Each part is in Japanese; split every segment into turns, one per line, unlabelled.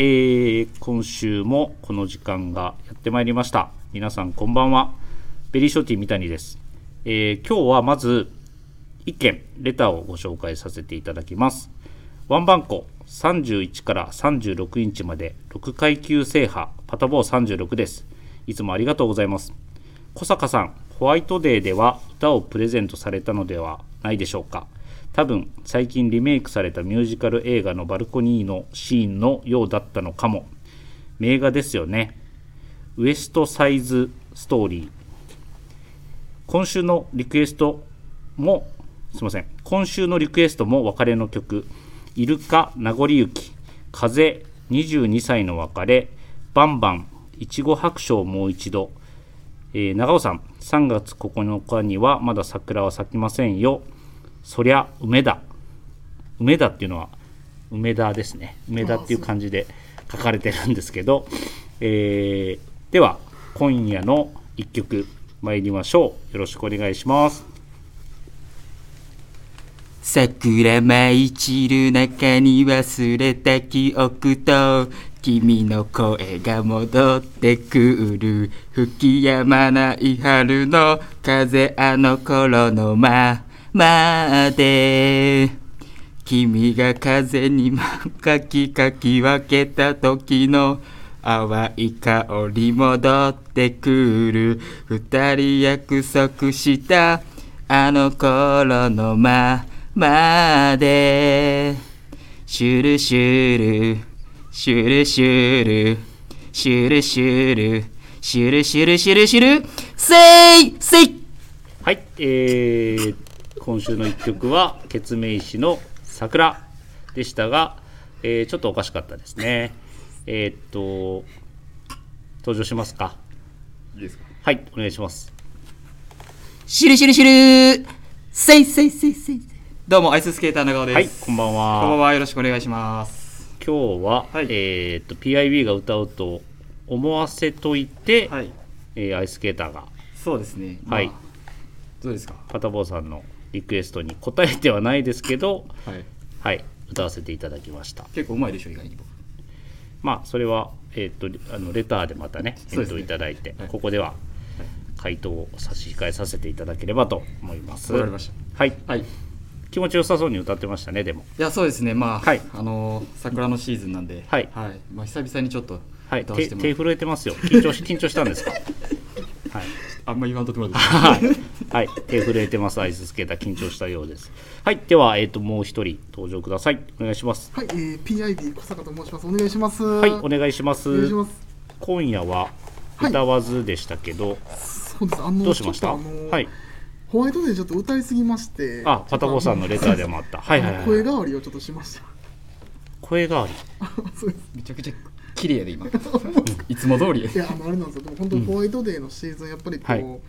えー今週もこの時間がやってまいりました。皆さんこんばんは。ベリーショーティー三谷です。えー今日はまず一件レターをご紹介させていただきます。ワンバンコ31から36インチまで6階級制覇パタボー36です。いつもありがとうございます。小坂さん、ホワイトデーでは歌をプレゼントされたのではないでしょうか。多分最近リメイクされたミュージカル映画のバルコニーのシーンのようだったのかも。名画ですよね。ウエストサイズストーリー。今週のリクエストもすいません今週のリクエストも別れの曲「イルカ名残雪」「風22歳の別れ」「バンバン」「いちご白書をもう一度」えー長尾さん3月9日にはまだ桜は咲きませんよそりゃ梅田梅田っていうのは梅田ですね。梅田っていう感じで書かれてるんですけど、えーでは今夜の一曲参りましょう。よろしくお願いします。
桜舞い散る中に忘れた記憶と君の声が戻ってくる。吹き止まない春の風あの頃のままで君が風にかきかき分けた時の淡い香り戻ってくる。二人約束したあの頃のままで。シュルシュルシュルシュルシュルシュルシュルシュルシュルシュル。せいせい
はい、えー今週の一曲は「ケツメイシの桜」でしたが、えーちょっとおかしかったですね。えーっと登場しますか。
いいですか？
はいお願いします。
シュルシュルシュルせいせいせいせい。どうもアイススケーター長尾です、
はいこんばんは。
こんばんは。よろしくお願いします。
今日は、
はい。
えーっと PIB が歌うと思わせといて、
はい。
えーアイススケーターが。
そうですね。
はい。
まあどうですか？
パタボーさんのリクエストに答えてはないですけど
はい。
はい。歌わせていただきました。
結構うまいでしょ意外に僕。
まあそれは、えー、とあのレターでまたね返答いただいて、
はい。
ここでは回答を差し控えさせていただければと思います。
わかりまし
はい、
はい。い
気持ちよさそうに歌ってましたねでも。
やそうですね。まあ、
はい。
あのー桜のシーズンなんで
はい。
まあ、久々にちょっと
はい、手震えてますよ。緊張し緊張したんですか？はい、
あんま言わんとってもらっていいですか
はい、はい、手震えてます。アイススケーター緊張したようです。はい、ではえっ、ともう一人登場ください。お願いします。
はい、えー、PID 小坂と申します。お願いします。
はい、
お
お願いします。
お願いします。
今夜は
はい
歌わずでしたけど、
そうです。あの
どうしました？はい。
ホワイトデーちょっと歌いすぎまして。
あ、パタボーさんのレターでもあった。はいはいはい。
声変わりをちょっとしました。
声変わり？
そうです。
めちゃくちゃ綺麗で今 いつも通り
いや、あれなんですよ。でも本当ホワイトデーのシーズンやっぱりこう。
はい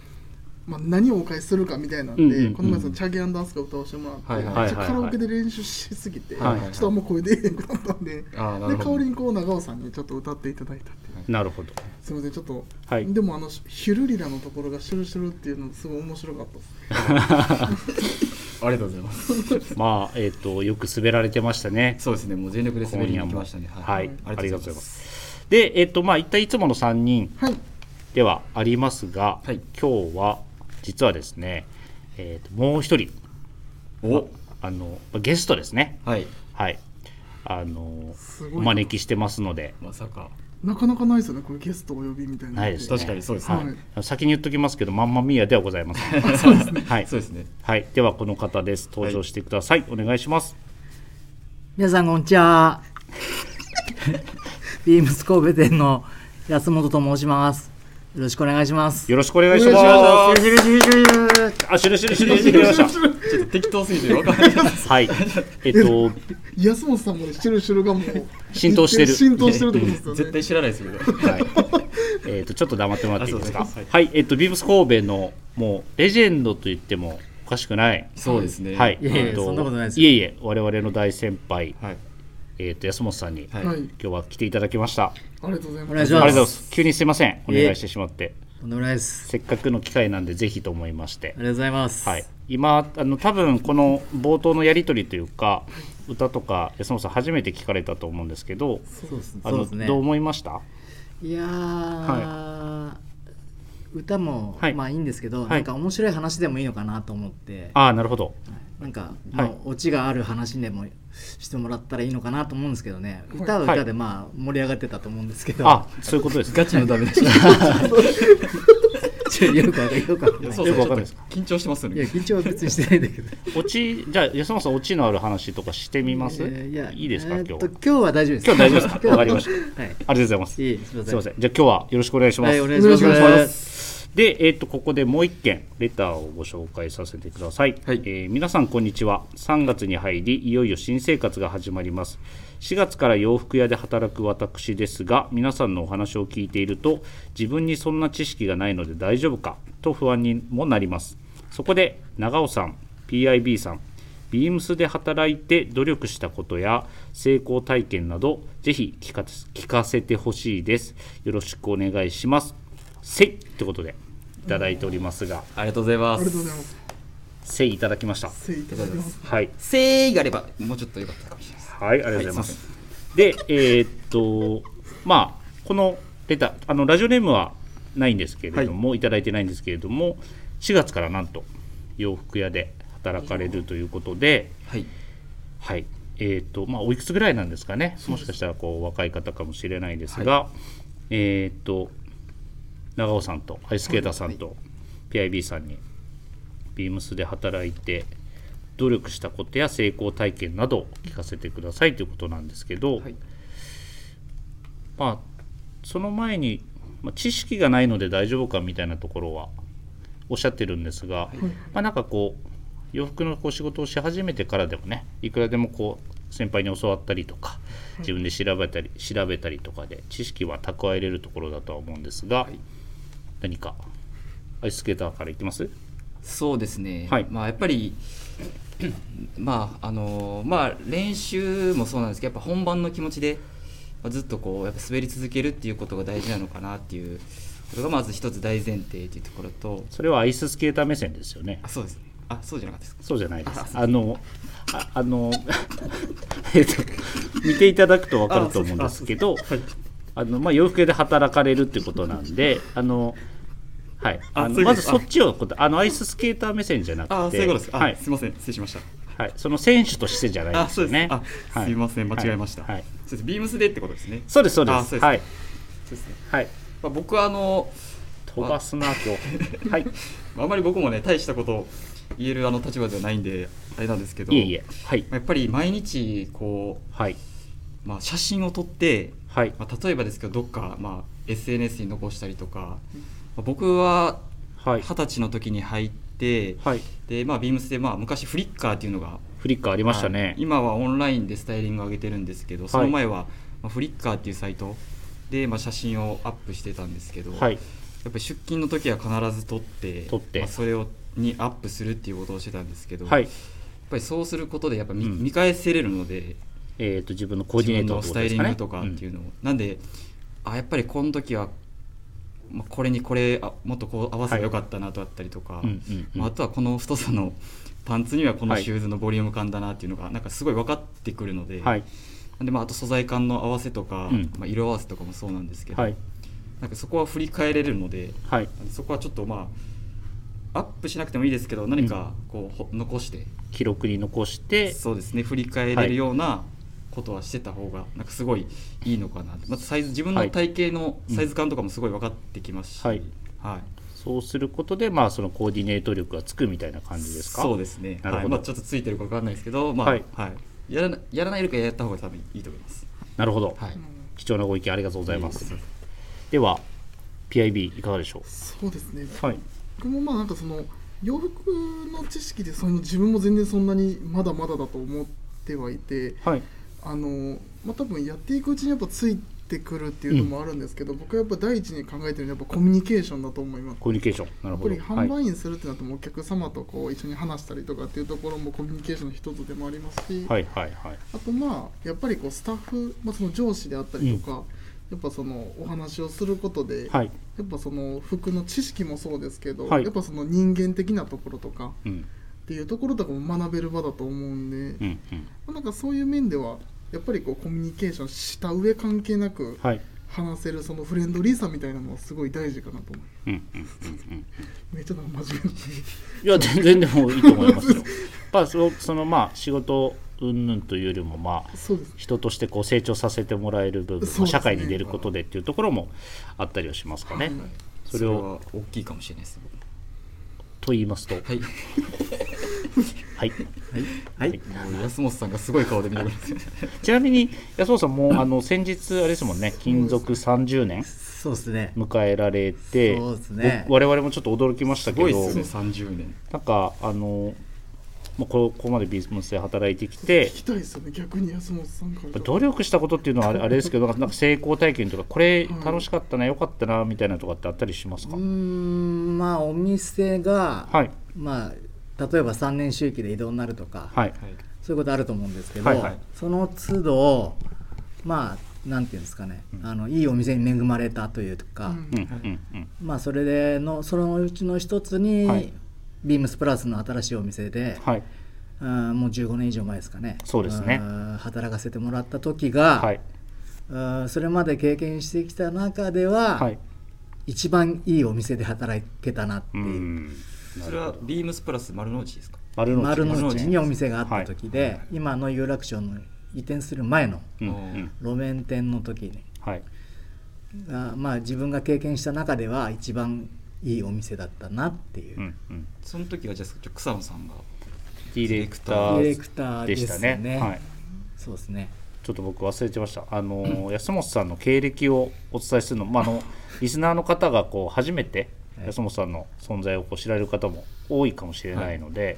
まあ、何をお返しするかみたいなんで、
うんうんうん
この前そのチャゲアンダンスが歌わせてもらって、
はいはい
はい
ちょっとカラオケで練習しすぎて、
はいはい
ちょっとあんま声出えへんくなったんで、で代わりにこう長尾さんにちょっと歌っていただいたっていう。
なるほど。
すみません、ちょっと、
はい
でもあのヒュルリラのところがシュルシュルっていうのすごい面白かった。
ありがとうございます。
まあえっ、とよく滑られてましたね。
そうですねもう全力で滑りに行きましたね。
はい、ありがとうございま。
ます。
で、えっ、とまあ一体いつもの3人
はい、
ではありますが、
はい。
今日は実はですね、えー、ともう一人
お。
あのゲストですね。
はい。
はい。あのお招きしてますので、
まさか
なかなかないですよね、これゲストお呼びみたいな。
ないですね。
確かにそうですね
はい先に言っときますけど、まんまミーヤではございません。そうですね。はい。
そうですね
はい。ではこの方です。登場してください。お願いします。
皆さんこんにちは。ビームス神戸店の安本と申します。よろしくお願いします。
よろしくお願いします。
シュルシュルシュルシュル
あ、しゅるしゅるしゅるしてくれました。
適当すぎて分かんない
はい。えっと、
安本さんもね、シュルシュルがもう
浸透してる
浸透してるってことですよね。
絶対知らないですけど
はい。えっと、ちょっと黙ってもらっていいですか？
あそうです
はい。えっと、ビームス神戸の、もう、レジェンドと言ってもおかしくない。
そうですね
はい。えっと
そんなことないですよ
いえいえ、我々の大先輩、
はい
えっと、安本さんに、
はい
はい、
今日は来ていただきました。あ
ありがとうございます。
お願いし
りがとうござい
ま。
ますす。急にすいません。お願いしてしまって。
とんでもないです。
せっかくの機会なんで、ぜひと思いまして
あ。りがとうございます。
はい。今あの多分この冒頭のやり取りというか歌とか安本さん初めて聞かれたと思うんですけど
そうです
あの
ね。
どう思いました？
いやー、歌も、
はい。
まあいいんですけど、
はい。
なんか面白い話でもいいのかなと思って、
ああなるほど。
なんか、まあ
はい
オチがある話でもしてもらったらいいのかなと思うんですけどね。
はい。
歌は歌でまあ盛り上がってたと思うんですけど、
あそういうことです
ガチのダメ出し。
ち ょよくわかよくわかんない。
そう
よくわかんないですか？
緊張してますよ
いや
ね
緊張は別にしてないんだけど。
オチじゃあ安本さんオチのある話とかしてみます、
えーいや
いいですか？今日は。
今日は大丈夫です。
今日大丈夫ですか？わかりました。
はい。
ありがとうございます。
いいすみません。
すいません。じゃあ今日はよろしくお願いします、
はいお願いします。
お願いします。
で、えー、とここでもう一件レターをご紹介させてください、
はい。
えー皆さんこんにちは。3月に入りいよいよ新生活が始まります4月から洋服屋で働く私ですが皆さんのお話を聞いていると自分にそんな知識がないので大丈夫かと不安にもなります。そこで長尾さん PIB さんビームスで働いて努力したことや成功体験などぜひ聞か聞かせてほしいです。よろしくお願いします。せい！ってことでいただいておりますが。
ありがとうございま
ありがとうご
す
ざいます。
せいいただきました。
せいいただきます。
はい。
せーがあればもうちょっとよかった
はいありがとうございます、
はい
でえーっとまあこのレターあのラジオネームはないんですけれども、い、ただいてないんですけれども4月からなんと洋服屋で働かれるということで
はい。
はい。えーっとまあおいくつぐらいなんですかね。もしかしたらこう若い方かもしれないですが、えーっと長尾さんとアイスケーターさんと PIB さんにビームスで働いて努力したことや成功体験などを聞かせてくださいということなんですけど、
はい。
まあその前に、まあ、知識がないので大丈夫かみたいなところはおっしゃってるんですが、まあ、なんかこう洋服のこう仕事をし始めてからでもねいくらでもこう先輩に教わったりとか自分で調べたり調べたりとかで知識は蓄えれるところだとは思うんですが、何かアイススケーターからいきます？
そうですね、
はい。
まあやっぱりまああのまあ練習もそうなんですけどやっぱ本番の気持ちで、まあずっとこうやっぱ滑り続けるっていうことが大事なのかなっていうことがまず一つ大前提っていうところと。
それはアイススケーター目線ですよね。
あそうです。ねあそうじゃなかったですか？
そうじゃないです。
あ。
あの、ああの、えっと、見ていただくと分かると思うんですけど、あの、まあ、洋服屋で働かれるってことなんで、あの、はい、あのまずそっちをあのアイススケーター目線じゃなくて、
あそういうことです。
はい。
すいませせん。失礼しました。
はい、その選手としてじゃない
あ
ですよね。
あ
は
すいません。間違えました、
はい。はい。
そうです。ビームスでってことですね。
そうですそうです。はい。
そうですね、
はい。
まあ、僕はあの
飛ばすな今日。はい。
あんまり僕もね大したこと言えるあの立場ではないんであれなんですけど
いえ。はい。
まあやっぱり毎日こ
はい。
う、まあ、写真を撮って、
はい。
まあ、例えばですけどどっか、まあ、SNS に残したりとか、まあ、僕は
はい。
二十歳の時に入って、
はい。
でまあ、ビームスで、まあ、昔フリッカーっていうのが
フリッカーありました
はい
ね。
今はオンラインでスタイリングを上げてるんですけど、その前は、まあ、フリッカーっていうサイトで、まあ、写真をアップしてたんですけど、
はい。
やっぱり出勤の時は必ず撮って
撮って
まあ、それをにアップするっていうことをしてたんですけど、
はい
やっ。ぱりそうすることでやっぱ見,、
うん
見返せれるので
えっ、と自分のコーディネート
自分のスタイリングとかっていうのを、なんであやっぱりこの時は、まあ、これにこれあもっとこう合わせばよかったなとあったりとか、
うんうんうん
まあ、あとはこの太さのパンツにはこの
はい
シューズのボリューム感だなっていうのがなんかすごい分かってくるので,、
はい。
なんでまあ、あと素材感の合わせとか、
うん
まあ、色合わせとかもそうなんですけど、
はい。
なんかそこは振り返れるので
はい。
そこはちょっとまあアップしなくてもいいですけど何かこうほ残して
記録に残して、
そうですね振り返れるようなことはしてた方がなんかすごいいいのかなまずサイズ自分の体型のサイズ感とかもすごい分かってきますし、
はい。
はい。
そうすることで、まあ、そのコーディネート力がつくみたいな感じですか？
そうですね。
なるほど。
はいまあ、ちょっとついてるか分かんないですけど、まあ
はい。
はい。やらなやらないよりかやった方が多分いいと思います。
なるほど、
はい。
貴重なご意見ありがとうございます。
いえいえ
では PIB いかがでしょ
そうですね。
うはい。
僕もまあなんかその洋服の知識でその自分も全然そんなにまだまだだと思ってはいて
はい
あのまあ多分やっていくうちにやっぱついてくるっていうのもあるんですけど、僕はやっぱ第一に考えてるのはやっぱコミュニケーションだと思います。
コミュニケーションなる
やっ
ほど
ぱり販売員するってなってもお客様とこう一緒に話したりとかっていうところもコミュニケーションの一つでもありますし、
はい。はい。はい。
あとまあやっぱりこうスタッフ、まあ、その上司であったりとか、やっぱそのお話をすることで、
はい。
やっぱその服の知識もそうですけど、
はい。
やっぱその人間的なところとか
うん
っていうところとかも学べる場だと思うんで、
うんうん。
まあなんかそういう面ではやっぱりこうコミュニケーションした上関係なく
はい。
話せるそのフレンドリーさみたいなのはすごい大事かなと思う。
うんうんうんうん。
めっちゃなんか真面目な
いや全然でもいいと思いますよ。まあそそのまあ仕事云々というよりもまあ人としてこう成長させてもらえる部分、
ね
まあ社会に出ることでっていうところもあったりはしますかね。
はい
それを。
は大きいかもしれないです
と言いますと、
はい。
はい。
はい、
もう安本さんがすごい顔で見てくれて
ちなみに安本さんもあの先日あれですもんね、勤続30年
そうですね。
迎えられて、
そうですね。
僕我々もちょっと驚きました
す
けど、
ごいっすね30年。
なんかあの。まあ、こここまでビームスで働いてきて
聞きたいですよね逆に安本さんから。
努力したことっていうのはあれ あれですけどなんか成功体験とかこれ楽しかったな良かったなみたいなとかってあったりしますか、
うーんまあお店が、
はい。
まあ例えば3年周期で移動になるとか、
はい。
そういうことあると思うんですけど、
はいはい。
その都度まあなんていうんですかね、あのいいお店に恵まれたというか、
うん。
うん。うん。うん。
まあそれでのそのうちの一つに、
はい
ビームスプラスの新しいお店で、
はい。
あーもう15年以上前ですかね。
そうですね。
働かせてもらった時が、
はい。
あーそれまで経験してきた中では、
はい。
一番いいお店で働けたなって
う
いう、
ん。
それはビームスプラス丸の内ですか？
丸の内。
にお店があった時で、今の有楽町の移転する前の路面店の時に。
はい。
あまあ自分が経験した中では一番いいお店だったなっていう、
うんうん。
その時はじゃあ草野さんが
ディレクタ
ディレ
ー
クター
でした
ね。
ねはい。
そうですね。
ちょっと僕忘れてました。あの、安本さんの経歴をお伝えするの,、まあ、あの リスナーの方がこう初めて
はい。
安本さんの存在をこう知られる方も多いかもしれないので、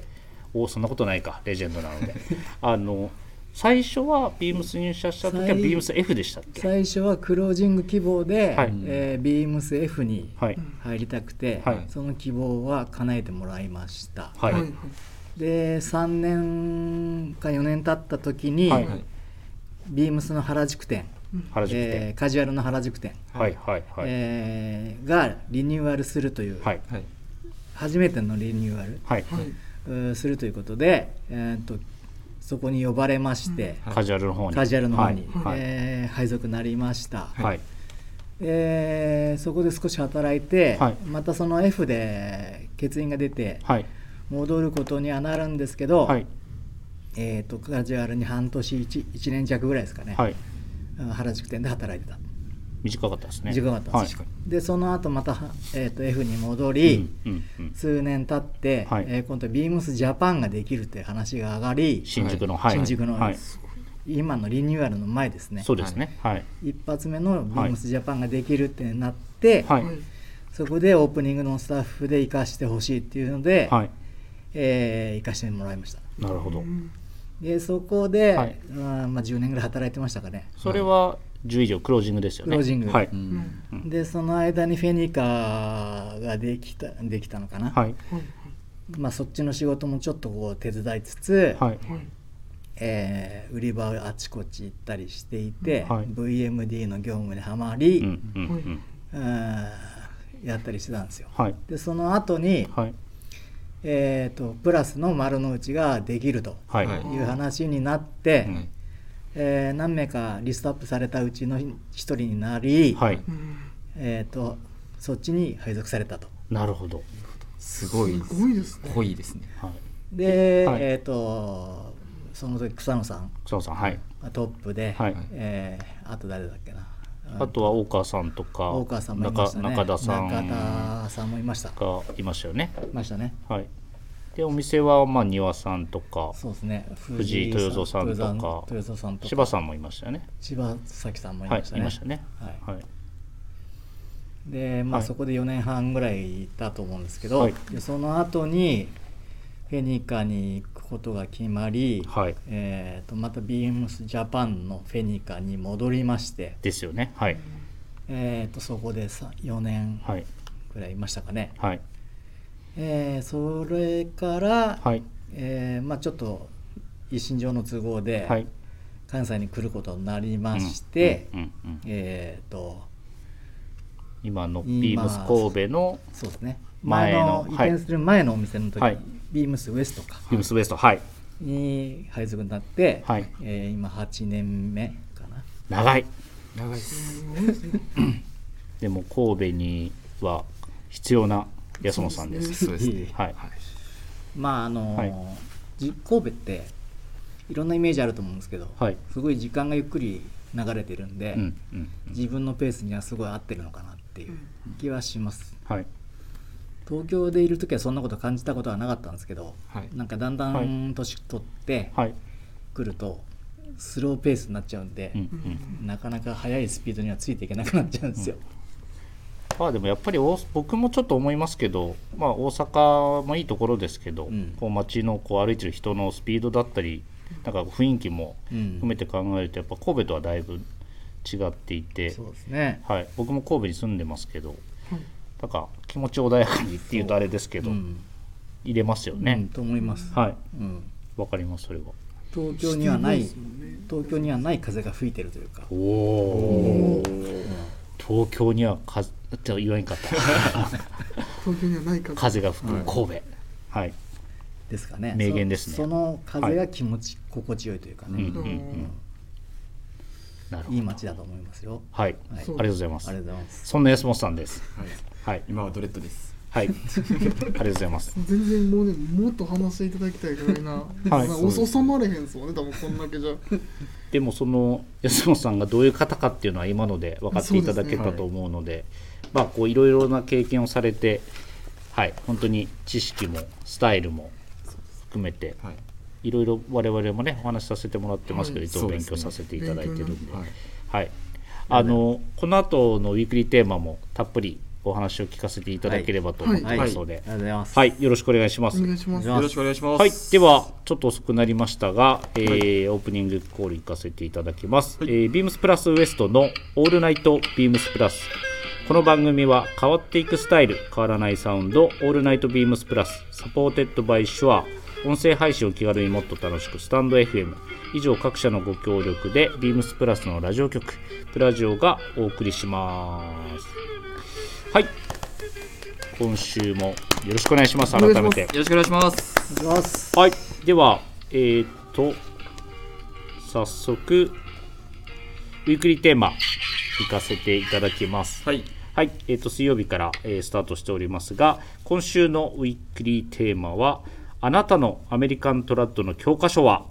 おそんなことないかレジェンドなので。あの最初はビームス入社した時は
最
ビームス F でしたっけ？
最初はクロージング希望で、
はい。
えービームス F に
はい。
入りたくて、
はい。
その希望は叶えてもらいました、
はい。
で3年か4年経った時に、
はい。
はい
ビームスの原宿店、
原宿店、
えーカジュアルの原宿店、
はいはいはい、
えーがリニューアルするという、
はい。
はい。
初めてのリニューアル
はい、
はい。う
ーするということで、えー、とそこに呼ばれまして、
はい。
カジュアルの方に。
カジュアルの方に、
はい。はい。
えー配属になりました、
はい。
でそこで少し働いて、
はい。
またその F で欠員が出て
はい。
戻ることにはなるんですけど、
はい。
えー、とカジュアルに半年 1, 1年弱ぐらいですかね、
はい。
あ原宿店で働いてた
短かったですね。
短かった
はい。
です、でその後また、えー、と F に戻り、
うんうんうん、
数年経って、
はい。
えー今度ビームスジャパンができるっていう話が上がり
新宿の、
は
はい。
新宿の、
はい、
今のリニューアルの前ですね。
そうですね。はい。
一発目のビームスジャパンができるってなって、そこでオープニングのスタッフで行かしてほしいっていうので、
はい。
えー行かしてもらいました。
なるほど。
うん。
でそこで、
はい。
うんまあ、10年ぐらい働いてましたかね。
それは10以上クロージングですよね。
クロージング。
はい、
うん。
うん。
でその間にフェニカができたできたのかな、
はい。
はい
まあ、そっちの仕事もちょっとこう手伝いつつ、
はい。
はい
えー売り場をあちこち行ったりしていて、
はい。
VMD の業務にはまり、
うんうんうん。
うんやったりしてたんですよ。
はい。
でその後に、
はい。
えー、とプラスの丸の内ができると
はい。
はい
いう話になって、
はい
えー何名かリストアップされたうちの一人になり、
はい。
うん
えー、とそっちに配属されたと。
なるほど。
すごい
す。ごいですね。
濃いですね。
はい。
で、
はい。
えー、とその時草野さん。
草野さんはい。
がトップで、
はい。
えーあと誰だっけな。
あとは大川さんとか
大川さんもいましたね。
中中田さん。
中田さんもいました。
がいましたよね。
いましたね。
はいでお店はまあ庭さんとか
そうですね。
藤井豊造さんとか
豊豊造さんとか。
柴さんもいましたよね。
柴崎さんもい
はい
ましたね、
いましたね。
はい。
はい。
でまあ、
はい。
そこで4年半ぐらいいたと思うんですけど、
はい。
でその後にフェニカに行くことが決まり、
はい。
えー、とまたビームスジャパンのフェニカに戻りまして、
ですよね。はい。
えー、とそこでさ4年
はい。
ぐらいいましたかね、
はい
えーそれから、
はい。
えーまあ、ちょっと一身上の都合で
はい。
関西に来ることになりまして、
うんうんうん
えっ、と
今のビームス神戸の
そうですね。前の移
はい。
転する前のお店の時、
はい。
ビームスウエストか。
ビームスウエストはい。
に配属になって、
はい。
えー今8年目かな。
長い。
長いです
でも神戸には必要な安本さんです。
そうですね。
はい。
まああのー
はい。
じ神戸っていろんなイメージあると思うんですけど、
はい。
すごい時間がゆっくり流れてるんで、
うんうん
自分のペースにはすごい合ってるのかなっていう気はします。
はい。
東京でいる時はそんなこと感じたことはなかったんですけど、
はい。
なんかだんだ
はい。
ん年取って
はい。
くるとスローペースになっちゃうんで
うん、うん。
なかなか速いスピードにはついていけなくなっちゃうんですよ、
まあでもやっぱり大僕もちょっと思いますけど、まあ、大阪もいいところですけど、
うん。
こう街のこう歩いてる人のスピードだったりなんか雰囲気も
うん。
含めて考えるとやっぱ神戸とはだいぶ違っていて、
そうですね。
はい、僕も神戸に住んでますけど、なんか気持ち穏やかにっていうとあれですけど、
うん。
入れますよ
うん
ね、
と思います、
はい。
うん、
わかりますそれは。
東京にはない
ね
東京にはない風が吹いてるというか。
おお東京には風って言わんかった。
東京にはない風
風が吹く神戸。はい、
ですかね。
名言ですね。
そその風が気持ち、心地よいというかね、
うんうんうん。なるほど。
いい街だと思いますよ。
はい、
はい。
ありがとうございます。
ありがとうございます。
そんな安本さんです。
はい。
はい。
今はドレッドです
はい。ありがとうございます。
全然もうねもっと話していただきたいぐらいな、
はい。
なお収まれへんそうね多分こんだけじゃ。
でもその安本さんがどういう方かっていうのは今ので分かっていただけたと思うのでまあこういろいろな経験をされてはい。本当に知識もスタイルも含めて
はい。
いろいろ我々もねお話しさせてもらってますけど、
はい。
い、つも勉強させていただいてるんで、
はい。
はい、あのこの後のウィークリーテーマもたっぷりお話を聞かせていただければと思ってますので、はい。
ありがとうござい。ます、
よろしくお願いします。
お願いします。
よろしくお願いします。
はい、ではちょっと遅くなりましたが、えーオープニングコール行かせていただきます、えービームスプラスウエストの「オールナイトビームスプラス」この番組は変わっていくスタイル変わらないサウンド「オールナイトビームスプラス」 supported by Shure 音声配信を気軽にもっと楽しくスタンド FM 以上各社のご協力でビームスプラスのラジオ局プラジオがお送りしますはい。今週もよろしくお願いします。改めて。
よろしくお願いします。
はい、では、えーっと、早速、ウィークリーテーマ、行かせていただきます。
はい。
はい、えーっと、水曜日から、えースタートしておりますが、今週のウィークリーテーマは、あなたのアメリカントラッドの教科書は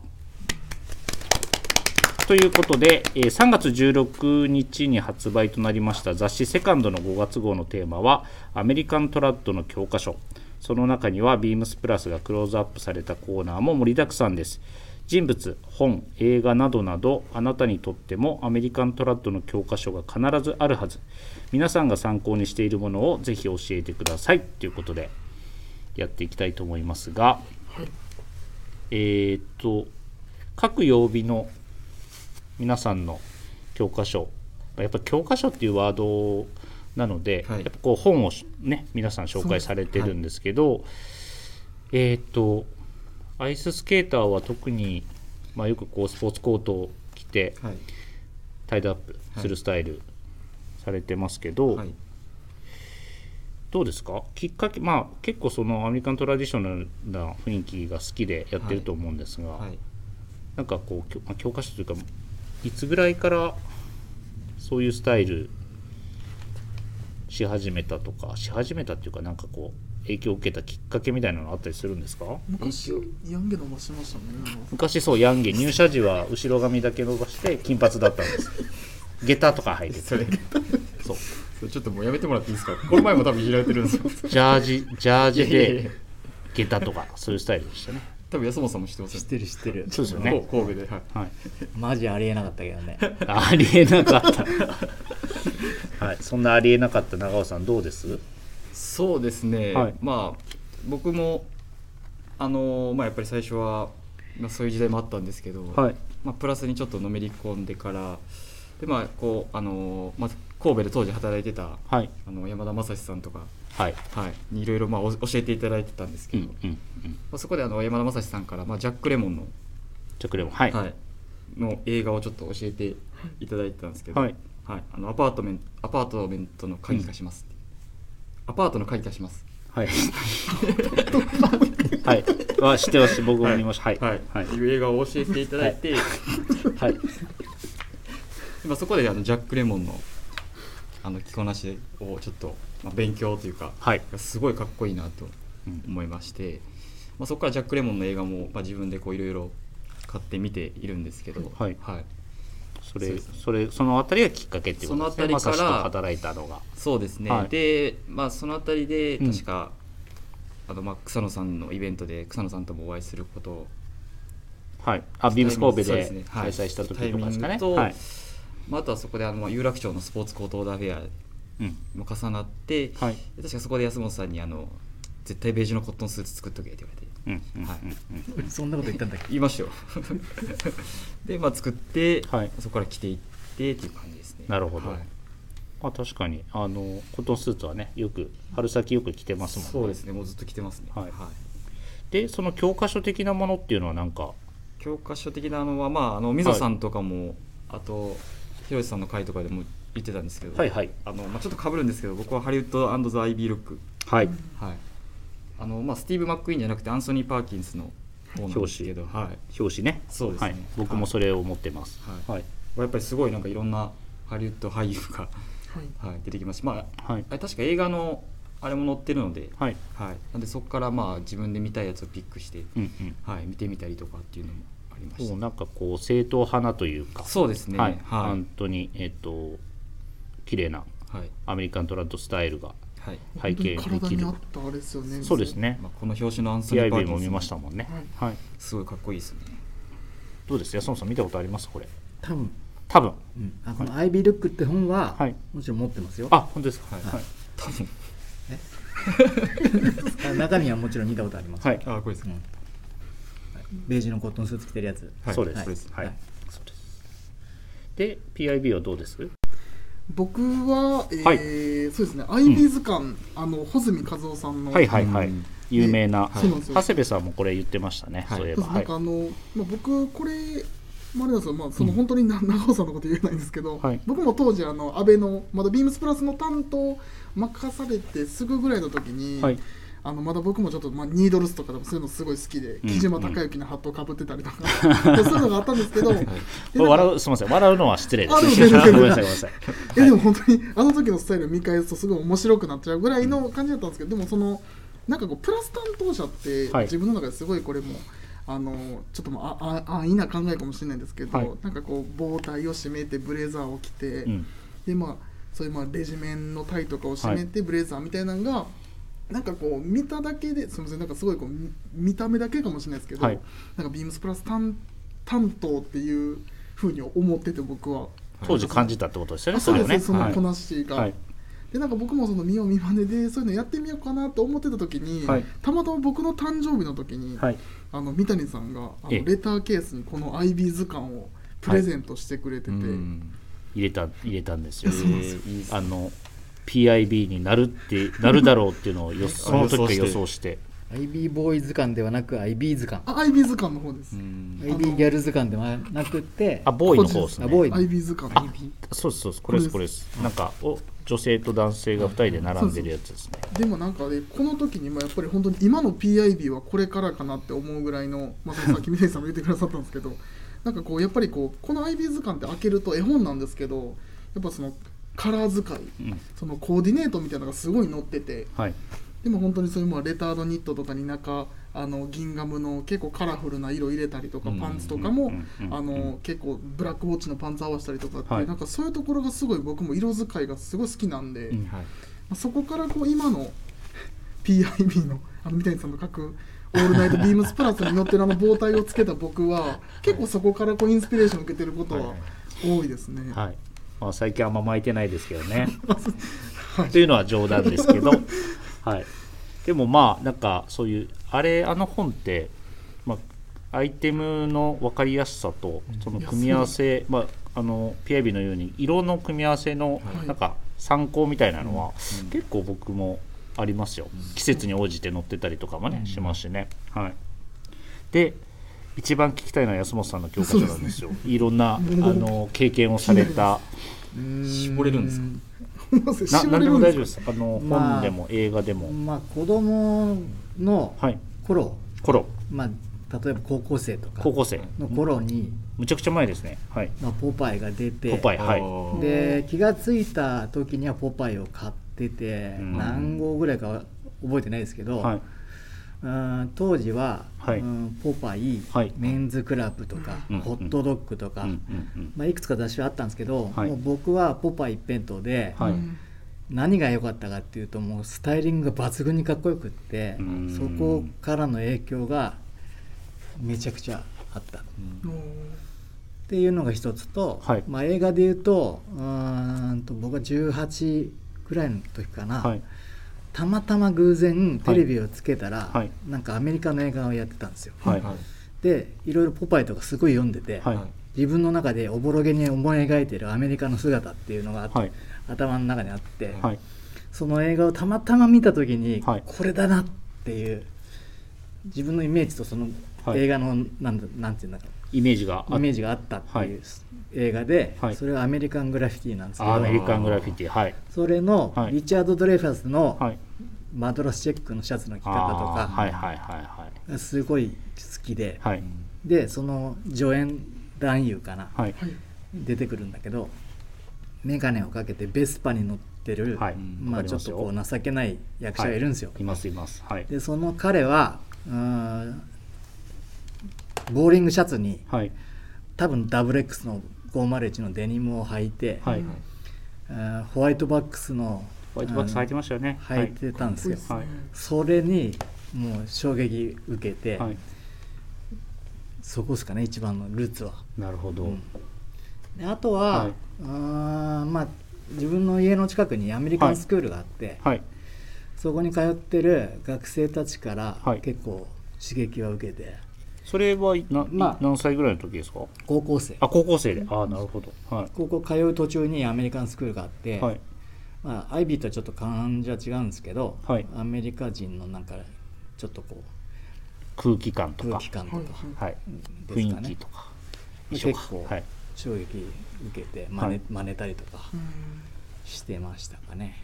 ということで、えー3月16日に発売となりました雑誌「セカンドの5月号のテーマは「アメリカントラッドの教科書」その中にはビームスプラスがクローズアップされたコーナーも盛りだくさんです。人物本映画などなどあなたにとってもアメリカントラッドの教科書が必ずあるはず。皆さんが参考にしているものをぜひ教えてください。ということでやっていきたいと思いますが、えーっと各曜日の皆さんの教科書。やっぱ教科書っていうワードなので、
はい。
やっぱこう本をね皆さん紹介されてるんですけど、えっ、とアイススケーターは特に、まあ、よくこうスポーツコートを着て
はい。
タイドアップするスタイルされてますけど、
はい。
どうですか？きっかけまあ結構そのアメリカントラディショナルな雰囲気が好きでやってると思うんですが、
はい。
なんかこう、教科書というかいつぐらいからそういうスタイルし始めたとかし始めたっていうかなんかこう影響を受けたきっかけみたいなのあったりするんですか？
昔ヤンゲ伸ばしてましたね
昔そうヤンゲ入社時は後ろ髪だけ伸ばして金髪だったんです。下駄とか履いてて。
それ。
そう。
それちょっともうやめてもらっていいですか？この前も多分いじられてるんですよ。
ジャージジャージで下駄とかそういうスタイルでしたね
多分安本さんも知ってますよ
知ってる知ってる。
そうですよね。
神戸で。はい。
はい。
マジありえなかったけどね。
ありえなかった。はい。そんなありえなかった長尾さんどうです？
そうですね、
はい。
まあ僕もあのまあやっぱり最初は、まあ、そういう時代もあったんですけど、
はい。
まあ、プラスにちょっとのめり込んでからでまあこうあのまず神戸で当時働いてた
はい。
あの山田正史さんとか、
はい
はい、にいろいろまあお教えていただいてたんですけど、
うんうんうん。
まあ、そこであの山田正史さんから、まあ、ジャック・レモンの,、
じゃあこれもはい。
はい、の映画をちょっと教えていただいてたんですけど、
はい。
はい、あのアパートメントアパートメントの鍵貸しますって、アパートの鍵貸します。
はい。はい。は知ってます。僕も見ました。はい。
はい、
はい。
いう映画を教えていただいて、
はい。
まあ、そこであのジャック・レモンのあの着こなしをちょっと、まあ、勉強というか、
はい。
すごいかっこいいなと
うん
思いまして、まあ、そこからジャック・レモンの映画も、まあ、自分でこういろいろ買って見ているんですけど、
はい。
はい、
それ
そ
れそのあたりがきっかけっていうことですね
そのあたりから
働いたのが。
そうですね、
はい。
で、まあ、そのあたりで
うん。
確か、あのまあ草野さんのイベントで草野さんともお会いすることを、
はい。あビームス神戸で開催した時とかですかね。
タイミングと
はい。
まあ、あとはそこであのまあ有楽町のスポーツコートオーダーフェア
うん
も重なって、
はい。
で確かそこで安本さんにあの絶対ベージュのコットンスーツ作っとけって言われて。
うん。うん。
はい。
うんうん
そんなこと言ったんだっけ？
言いましたよ。でまあ作って、
はい。
そこから着ていってっていう感じですね。
なるほど。
はい。
まあ確かにあのコットンスーツはねよく春先よく着てますもんね。
そうですね。もうずっと着てますね。
はい。でその教科書的なものっていうのはなんか？
教科書的なのはまああの溝さんとかも、あと広瀬さんの回とかでも言ってたんですけど、
はいはい。
あのまあ、ちょっとかぶるんですけど僕はハリウッドザ・アイビールック。
はい。
はい。あのまあ、スティーブ・マック・イーンじゃなくてアンソニー・パーキンスの方なんですけど、はい、
表紙ね。
そうですね。
はい、僕もそれを持ってます。
は
はい。
やっぱりすごいなんかいろんなハリウッド俳優が、
はい。
はい、出てきますし、まあ、
はい。
あれ確か映画のあれも載ってるので、
はい。
はい、なんでそこからまあ自分で見たいやつをピックして、
うんうん。
はい、見てみたりとかっていうのもありました。
そうなんかこう正統派なというか。
そうですね。
はい、
はい。
本当にえっ、と綺麗な
はい。
アメリカントラッドスタイルが
はい。
背景できる
本当に体に合ったあれですよね。
そうですね。
まあ、この表紙のアンソニー・パーキンス
も見ましたもんね。はい、
すごいかっこいいですね。
どうです？安野さん見たことあります？これ。
多分、
多分。
うん、あこの「アイビールック」って本は、
はい。
もちろん持ってますよ。
あ本当ですか？
はい。
はい。
多分。
あ中身はもちろん見たことあります、
はい、
あこれです
うん。はい。ベージュのコットンスーツ着てるやつ。
はい。
そうです。はい、
はい。
そうです。で PIB はどうです？
僕は、えー
はい
そうですね、アイビー図鑑、あの穂積和夫さんの、
はいはいはい、
うん。
有名な、
そうなんですよ。
長谷部さんもこれ言ってましたね、
はい。
そういえば、
なんかあの、まあ、僕これまあ、あまあ、その本当にな長尾さんのこと言えないんですけど、
はい。
僕も当時あの安倍のまだビームスプラスの担当任されてすぐぐらいの時に、
はい
あのまだ僕もちょっと、まあ、ニードルスとかでもそういうのすごい好きで、
うん
木島孝之のハットをかぶってたりとか、で そういうのがあったんですけど、
笑うすみません。笑うのは失礼です。ごめんなさいごめんなさい。
いやでも本当にあの時のスタイルを見返すとすごい面白くなっちゃうぐらいの感じだったんですけど、でもそのなんかこうプラス担当者って
はい。
自分の中ですごいこれも、あのちょっとああ安易な考えかもしれないですけど、
はい。
なんかこう棒体を締めてブレザーを着て、
うん。
でまあそういうまあレジメンのタイとかを締めてブレザーみたいなのが、なんかこう見ただけですみませんなんかすごいこう見見た目だけかもしれないですけど、
はい。
なんかビームスプラス担担当っていうふうに思ってて僕は。
当時感じたってことですよね
あそうですね、そのこなしが、
はい。
でなんか僕もその見よう見まねでそういうのやってみようかなと思ってた時に、
はい。
たまたま僕の誕生日の時に、
はい。
あの三谷さんがあ
ええ。
のレターケースにこの IB 図鑑をプレゼントしてくれてて、
うん。
入れた入れたんですよ。あの PIB になるって なるだろうっていうのをよその時から予想して。
IB ボーイ図鑑ではなく IB 図鑑。
あ IB 図鑑の方です、
うん。
IB ギャル図鑑ではなくて
あボーイの方ですね。
あボーイ。
IB 図鑑。
そうですそうです。これですこれです。なんかお女性と男性が2人で並んでるやつですね。
でもなんかねこの時にまあやっぱり本当に今の PIB はこれからかなって思うぐらいの、まさっき三谷さんも言ってくださったんですけどなんかこうやっぱりこうこの IB 図鑑って開けると絵本なんですけどやっぱそのカラー使い
うん。
そのコーディネートみたいなのがすごい載ってて
はい。
でも本当にそういうまあレタードニットとかに中あの銀ガムの結構カラフルな色入れたりとか
うん。
パンツとかもあの結構ブラックウォッチのパンツ合わせたりとかって、
はい。
なんかそういうところがすごい僕も色使いがすごい好きなんで、
うん。
ま
はい。
あそこからこう今の PIB のあの三谷さんの書く「オールナイトビームスプラス」に載ってるあの棒体をつけた僕は結構そこからこうインスピレーションを受けてることは多いですね。
はいまあ、最近あんま巻いてないですけどね。
はい
というのは冗談ですけど、はい、でもまあなんかそういうあれあの本って、まあ、アイテムの分かりやすさとその組み合わせ、まあ、あの PIB のように色の組み合わせの
はい。
なんか参考みたいなのは
うん。
結構僕もありますよ、季節に応じて載ってたりとかもね、しますしね。はい、で一番聞きたいのは安本さんの教科書なんですよ。いろんなあの経験をされた。
絞れるんですか？
な
絞
何でも大丈夫
で
です。すあの、
まあ
本でも映画でも、
まあ子供の
はい。
頃、
頃。
まあ例えば高校生とか
高校生。
の頃に、
むちゃくちゃ前ですね。はい。
まあ、ポパイが出て。
ポパイはい。
で気がついた時にはポパイを買ってて、
うん。
何号ぐらいかは覚えてないですけど、
はい
うん当時は、
はい。
うんポパイ、
はい。
メンズクラブとか、
うん
ホットドッグとか、
うん
まあ、いくつか雑誌はあったんですけど、
はい。
もう僕はポパイ一辺倒で、
はい。
何が良かったかっていうともうスタイリングが抜群にかっこよくって
うん。
そこからの影響がめちゃくちゃあった。っていうのが一つと、
はい。
まあ、映画で言うとうーんと僕は18ぐらいの時かな、
はい
たまたま偶然テレビをつけたら、
はい。
なんかアメリカの映画をやってたんですよ。
はい。
でいろいろポパイとかすごい読んでて、
はい。
自分の中でおぼろげに思い描いてるアメリカの姿っていうのがあって、
はい。
頭の中にあって、
はい。
その映画をたまたま見た時に、
はい。
これだなっていう自分のイメージとその
はい。
映画のなんだなんていうんだろ
イメージが
うイメージがあったっていう
はい。
映画で、
はい。
それはアメリカングラフィティなんですけど。
アメリカングラフィティはい。
それの
はい。
リチャード・ドレイファスの
はい。
マドラスチェックのシャツの着方とか。
はいはいはいはい
がすごい好きで、
はい。
でその助演男優かな、
はい。
はい
出てくるんだけど眼鏡をかけてベスパに乗ってる、
はい。
まあちょっとこう情けない役者がいるんですよ。
い。ますいます。はい。
でその彼はうーんボーリングシャツに
はい。
多分ダブル X の501のデニムを履いて、
はい。
ホワイトバックスの
ホワイトバックス履いてましたよね。
履いてたんですよ、
はい。
それにもう衝撃受けて、
はい。
そこですかね一番のルーツは。
なるほど。
うん。であとは、
はい。
あーまあ自分の家の近くにアメリカンスクールがあって、
はい。
そこに通ってる学生たちから
はい。
結構刺激を受けて、
それはな、
まあ。
何歳ぐらいの時ですか？
高校生。
あ高校生で。ああなるほど。はい。
高校通う途中にアメリカンスクールがあって、
はい。
まあ、アイビーとはちょっと感じは違うんですけど、
はい。
アメリカ人のなんかちょっとこう
空気感とか。
空気感とか。
はい。
ですかね。
雰囲気とか。
結
衣装
構
か。はい。
衝撃受けて真似,、
はい。
真似たりとか
うん。
してましたかね。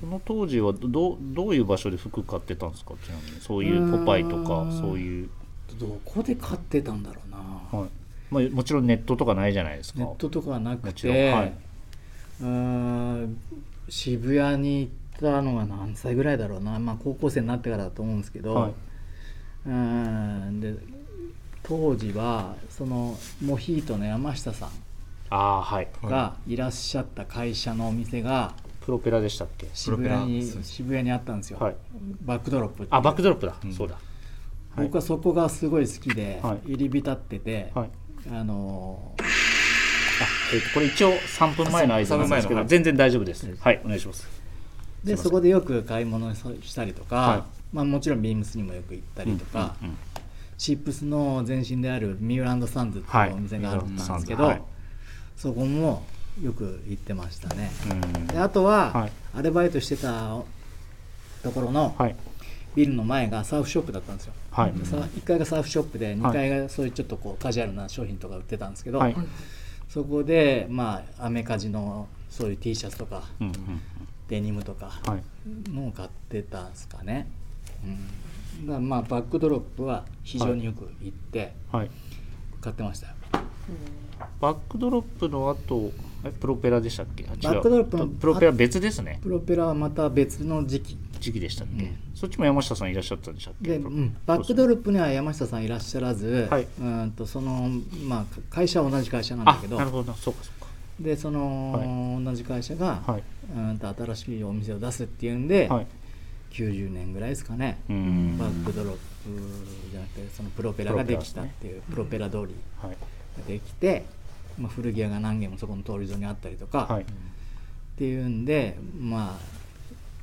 その当時はどどういう場所で服買ってたんですか？ちなみに。そういうポパイとかそういう、
どこで買ってたんだろうな、
はい。まあ、もちろんネットとかないじゃないですか。
ネットとかはなく
もちろん。
て、
はい。う
ーん渋谷に行ったのが何歳ぐらいだろうな、まあ、高校生になってからだと思うんですけど、
はい。う
ーんで当時はそのモヒートの山下さん
ああはい。
がいらっしゃった会社のお店が
プロペラでしたっけ？
渋谷に渋谷にあったんですよ、
はい。
バックドロップ
あバックドロップだ、
うん。
そうだ。はい
僕はそこがすごい好きで、
はい。
入り浸ってて、
はい。
あのー
あ、えーとこれ一応3分前の合図なんですけ
3分前のはい。
ど全然大丈夫です。はい。お願いします。
でそこでよく買い物したりとか、
はい。
まあ、もちろんビームスにもよく行ったりとか、
うんうんうん。
シップスの前身であるミューランドサンズっていうお店があったんですけど、
はい。
そこもよく行ってましたね。
うん。
であとは、
はい。
アルバイトしてたところの
はい
ビルの前がサーフショップだったんですよ。
はい。
でさ1階がサーフショップで2階がそういうちょっとこうカジュアルな商品とか売ってたんですけど、
はい。
そこでまあアメカジのそういう T シャツとか
うんうん
デニムとか
はい。
のを買ってたんですかね。うん、だまあバックドロップは非常によく行って
はい。
買ってましたよ。
バックドロップの後えプロペラでしたっけ？
バックドロップの
プロペラ別ですね。
プロペラはまた別の時期
時期でしたっけ、
うん。
そっちも山下さんいらっしゃったんでしたっけ？
で、うん、バックドロップには山下さんいらっしゃらず、
はい。
うんとそのまあ会社は同じ会社なんだ
あ
けど。
なるほど。そうかそうか。
でその、同じ会社が、
はい。
うんと新しいお店を出すっていうんで、
はい。
90年ぐらいですかね、
うん。
バックドロップじゃなくてそのプロペラができたっていうプロペラ通り。
はい。
ができて、まあ、古着屋が何軒もそこの通り沿いにあったりとか、
はい。
っていうんでまあ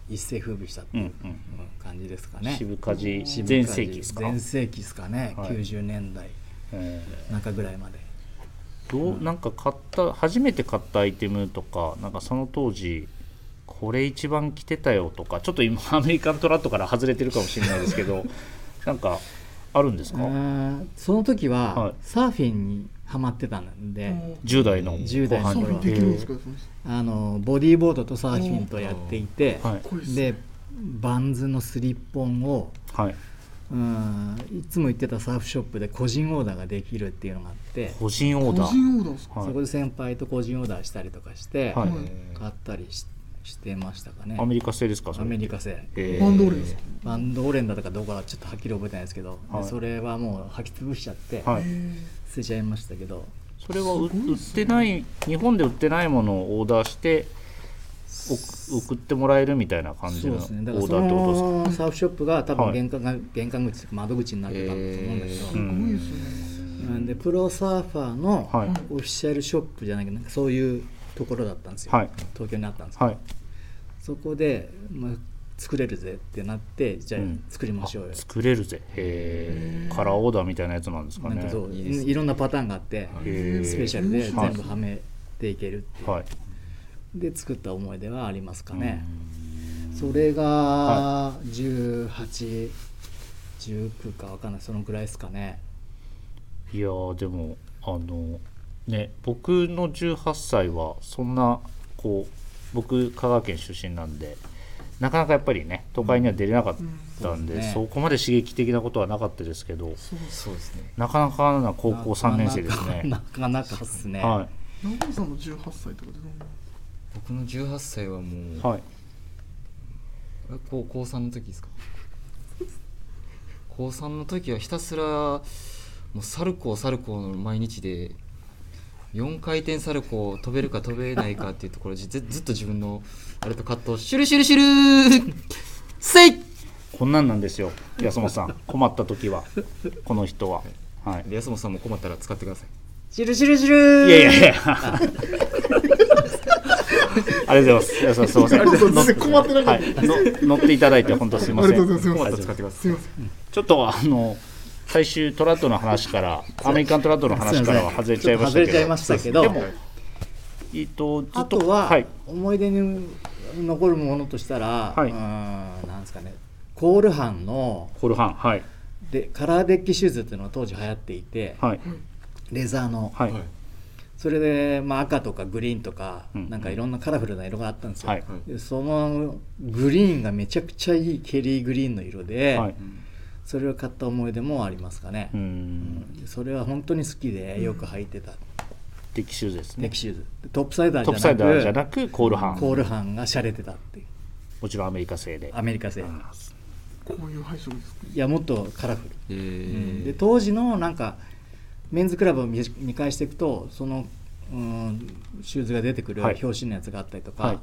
一世風靡したっていう
うんうん
感じですかね。
渋かじ
渋
全盛期ですか、
全盛期ですかね、
はい。
90年代
え
中ぐらいまで。
ーどうなんか買った初めて買ったアイテムとかなんかその当時これ一番着てたよとかちょっと今 アメリカントラットから外れてるかもしれないですけど なんかあるんですか、
その時
はい。
はサーフィンにハマってたんで、
10代の
10代の
サーフィ
あのボディーボードとサーフィンとやっていて、
はい。
でバンズのスリッポンを
はい。
うんいつも行ってたサーフショップで個人オーダーができるっていうのがあって、
個人オ
個
ーダー。
人オーダーですか？
はい。
そこで先輩と個人オーダーしたりとかして、
はい。
買ったりししてましたかね。
アメリカ製ですか？
アメリカ製。
バンドオレンですか？
バンドオレンだったかどうかはちょっとはっきり覚えてないですけど、で
はい。
それはもう履き潰しちゃって、
はい。
捨てちゃいましたけど
それはう売ってない日本で売ってないものをオーダーしてお送ってもらえるみたいな感じのオーダ
そうですね。だからそ
ーってことですか？
のサーフショップが多
はい。
分玄関が、玄関口というか窓口になってたと思うんだけど、
すごいですね
でプロサーファーの
はい。
オフィシャルショップじゃないけどなんかそういうところだったんですよ、
はい。
東京にあったんですけど、
はい。
そこで、まあ、作れるぜってなってじゃあ
うん。
作りましょうよ、
作れるぜ。へえカラーオーダーみたいなやつなんですかね。
なんかそう
いいですね
いろんなパターンがあってスペシャルで
はい
全部はめていけるっていう、
はい。
で作った思い出はありますかね、それが1819かわかんない。そのぐらいですかね。
いやーでもあのね僕の18歳はそんなこう僕香川県出身なんでなかなかやっぱりね都会には出れなかったんで,、
うんそうですね
そこまで刺激的なことはなかったですけど
そう
ですね。
なかなかな高校3年生ですね。
なかなかっすね、
はい。
長尾さんの18歳とかで
僕の18歳はもう、
はい。
高高3の時ですか？高3の時はひたすらもうサルコーサルコーの毎日で4回転サルコー飛べるか飛べないかっていうところでずずっと自分のあれと葛藤シュルシュルシュル。ーせい。
こんなんなんですよ安本さん。困った時は。この人は。はい。
で安本さんも困ったら使ってください。
シュルシュルシュル。
いやいやいや。ありがとうございます。安本さんすいません。
ありがとうございます困ってなかった。
はい、の乗っていただいて本当すいません。
ありがとうございます。
使ってください。
すいません。
ちょっとあの最終トラッドの話からアメリカントラッドの話からは外れちゃいましたけど。
外れちゃいましたけど。
でもえっと
あとは、
はい。
思い出に残るものとしたら、
はい。う
ーんなんですかね。コールハンの
コルハンはい。
でカラーデッキシューズっていうのが当時流行っていて、
はい。
レザーの、
はい。
それで、まあ、赤とかグリーンとか、
うん。
なんかいろんなカラフルな色があったんですよ、
はい。
でそのグリーンがめちゃくちゃいいケリーグリーンの色で、
はい。
それを買った思い出もありますかね。
う、ん。
でそれは本当に好きでよく履いてた、
デッキシューズですね。
デッキシューズ。でトップサイダーじ
トップサイダーじゃ
ゃなく
コールハン。
コールハンが洒落てたっていう。
もちろんアメリカ製で。
アメリカ製、
こういう配色ですか？
いやもっとカラフル、
えー。
で当時のなんかメンズクラブを見見返していくとその、うん、シューズが出てくる
はい。
表紙のやつがあったりとか、
はい。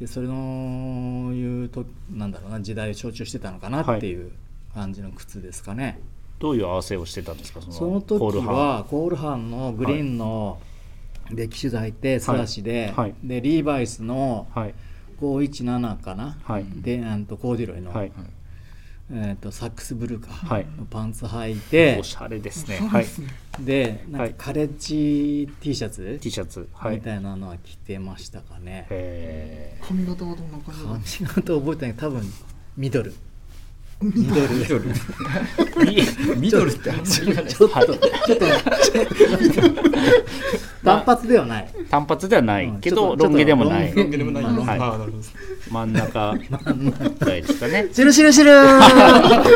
でそれのいうとなんだろうな時代を象徴してたのかなっていう感じの靴ですかね、
どういう合わせをしてたんですか？その
その時
コールハン
はコールハンのグリーンのデッキシューズ履いて素足で、
はい。
でリーバイスの
はい。
517かな、
はい。
でなんとコーディロイの、
はい。
えー、とサックスブルーか、
はい。
のパンツ履いて
おしゃれですね。
で
なん
はい。
かカレッジ T シャツ、
T シャツ。はい。
みたいなのは着てましたかね。
へ
髪型はどんな感じ
髪型覚えてない。多分ミドルミドル
ミドル
ー
ミドルってあんまり言わない。
ちょっと、ちょっと単発ではない。
単発ではない。
うん
けどロン毛でもない。
ロン毛でもない。
まあ
はい真ん中。ぐらいですかね
シュルシュルシュル
ありがとう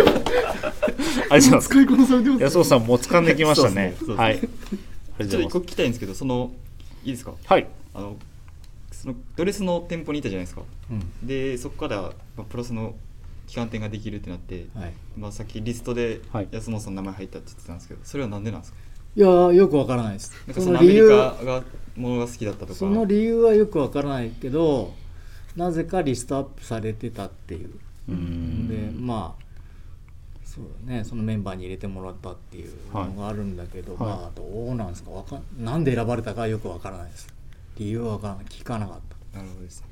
ございます
使いこなされてます
安尾さんもつかんできましたね。はい。
ちょっと一個聞きたいんですけどそのいいですか
はい。
あのそのドレスの店舗にいたじゃないですか。
うん。
でそこから、まあ、プラスの旗艦店ができるってなって、
はい。
まあ、さっきリストで
はい。
安本さんの名前入ったって言ってたんですけどそれはなんでなんですか？
いやーよくわからないです。
なんかそのアメリカがものが好きだったとか。
その理由はよくわからないけどなぜかリストアップされてたっていう。
うん。
でまあそうねそのメンバーに入れてもらったっていうのがあるんだけど、
はい。
まあどうなんですか？わかんなんで選ばれたかよくわからない。です理由はわからない。聞かなかった。
なるほどです。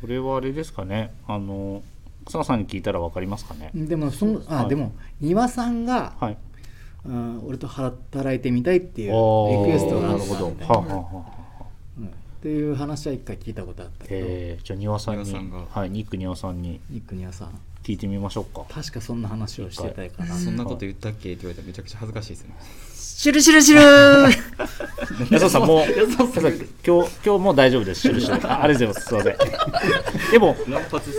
それはあれですかね？あの草野さんに聞いたらわかりますかね？
でもそのあ、
はい。
でも庭さんが、
はい。
うん、俺と働いてみたいっていうリクエストがあ
なるほ
ったんで。
ど。はあはあは
うん。っていう話は一回聞いたことあったけど、
えー、じゃあ庭さんに
庭さんが。
はいニック庭さんに。
ニックニアさん
聞いてみましょうか。
確かそんな話をしてたいかな
そんなこと言ったっけ？って言われたらめちゃくちゃ恥ずかしいですね。
シュルシュルシュル
安田さんもう 今日今日もう大丈夫です。しるしるあありがとうございます。すいません。でも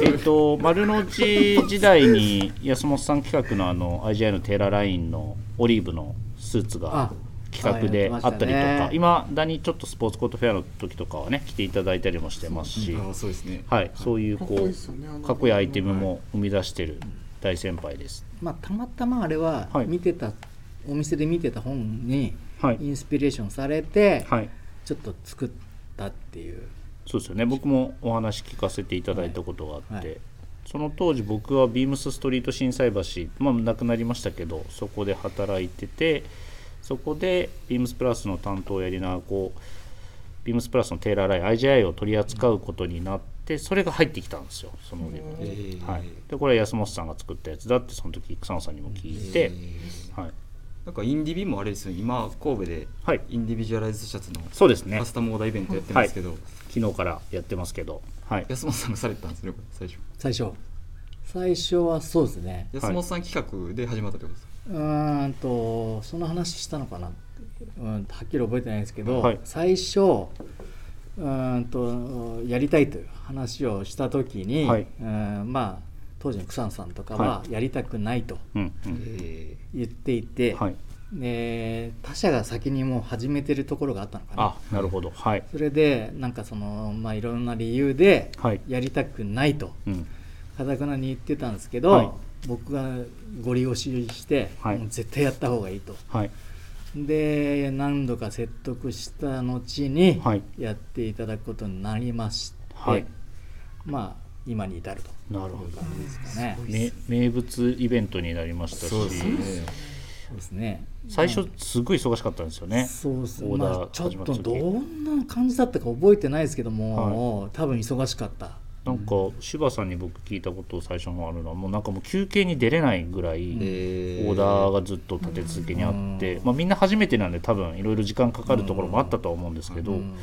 えっ、と丸の内時代に安本さん企画のあの IGI のテーラーラインのオリーブのスーツが
あ
企画であったりとか、
はいま
だにちょっとスポーツコートフェアの時とかはね来ていただいたりもしてますし、
そうですね。
はい、そういう
こ
うかっこいいアイテムも生み出してる大先輩です。
まあたまたまあれは
はい。
見てた、お店で見てた本に
はい。
インスピレーションされて、
はい。
ちょっと作ったっていう。
そうですよね。僕もお話聞かせていただいたことがあって、
はい。はい
その当時僕はビームスストリート心斎橋、まあ、亡くなりましたけどそこで働いててそこでビームスプラスの担当をやりながらこうビームスプラスのテーラーライン IGI を取り扱うことになってそれが入ってきたんですよそのオリーブ
え
に、
ー。
はい、でこれは安本さんが作ったやつだってその時草野さんにも聞いて、はい、
なんかインディビもあれですよね。今神戸で
はい、
インディビジュアライズシャツの
そうですね。
カスタムオーダーイベントやってますけど、
昨日からやってますけど、はい、
安本さんがされてたんですね最初。
最初。最初はそうですね。
安本さん企画で始まったってことですか、
うーんとその話したのかな、うん、はっきり覚えてないんですけど、
はい。
最初うーんとやりたいという話をした時に、
はい。
うんまあ当時の草野さんとかは
は
やりたくないと言っていて、
はい、
で他社が先にもう始めてるところがあったのかな。
あなるほど。はい、
それでなんかそのまあいろんな理由で
はい。
やりたくないと
うん。
かたくなに言ってたんですけど、
はい
僕がご利用しして、
はい。
もう絶対やった方がいいと。
はい。
で何度か説得した後に
はい。
やっていただくことになりまして、
はい。
まあ今に至ると。
なるほど。
いう感じですかね。
ね、名物イベントになりましたし。
そうですね。
最初すごい忙しかったんですよね、
そうです
オーダー
まあ、ちょっとどんな感じだったか覚えてないですけども、多分忙しかった
なんか柴さんに僕聞いたことを最初のあるのはもうなんかもう休憩に出れないぐらい、
えー。
オーダーがずっと立て続けにあって、まあ、みんな初めてなんで多分いろいろ時間かかるところもあったとは思うんですけど、
うん。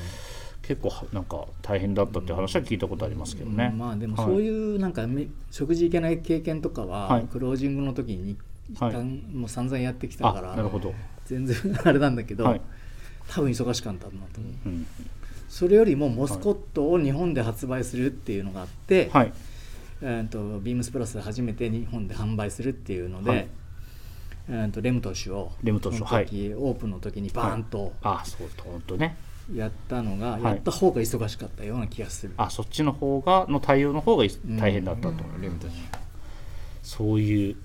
結構はなんか大変だったっていう話は聞いたことありますけどね。
まあでも
はい。
そういうなんかめ食事行けない経験とかは、
はい。
クロージングの時に一
はい。
旦もう散々やってきた
あ
から、
なるほど、
全然あれなんだけど、
はい。
多分忙しかったんだと思う、
うん
それよりもモスコットを日本で発売するっていうのがあって、
はい。
えー、とビームスプラスで初めて日本で販売するっていうので、
はい。
えー、とレム投手を
レム投手
その時、オープンの時にバーンと
あそう本当ね。
やったのが、
い。
やった方が忙しかったような気がする、
あそっちの方がの対応の方がい
ん。
大変だったと、
レムたち
そういう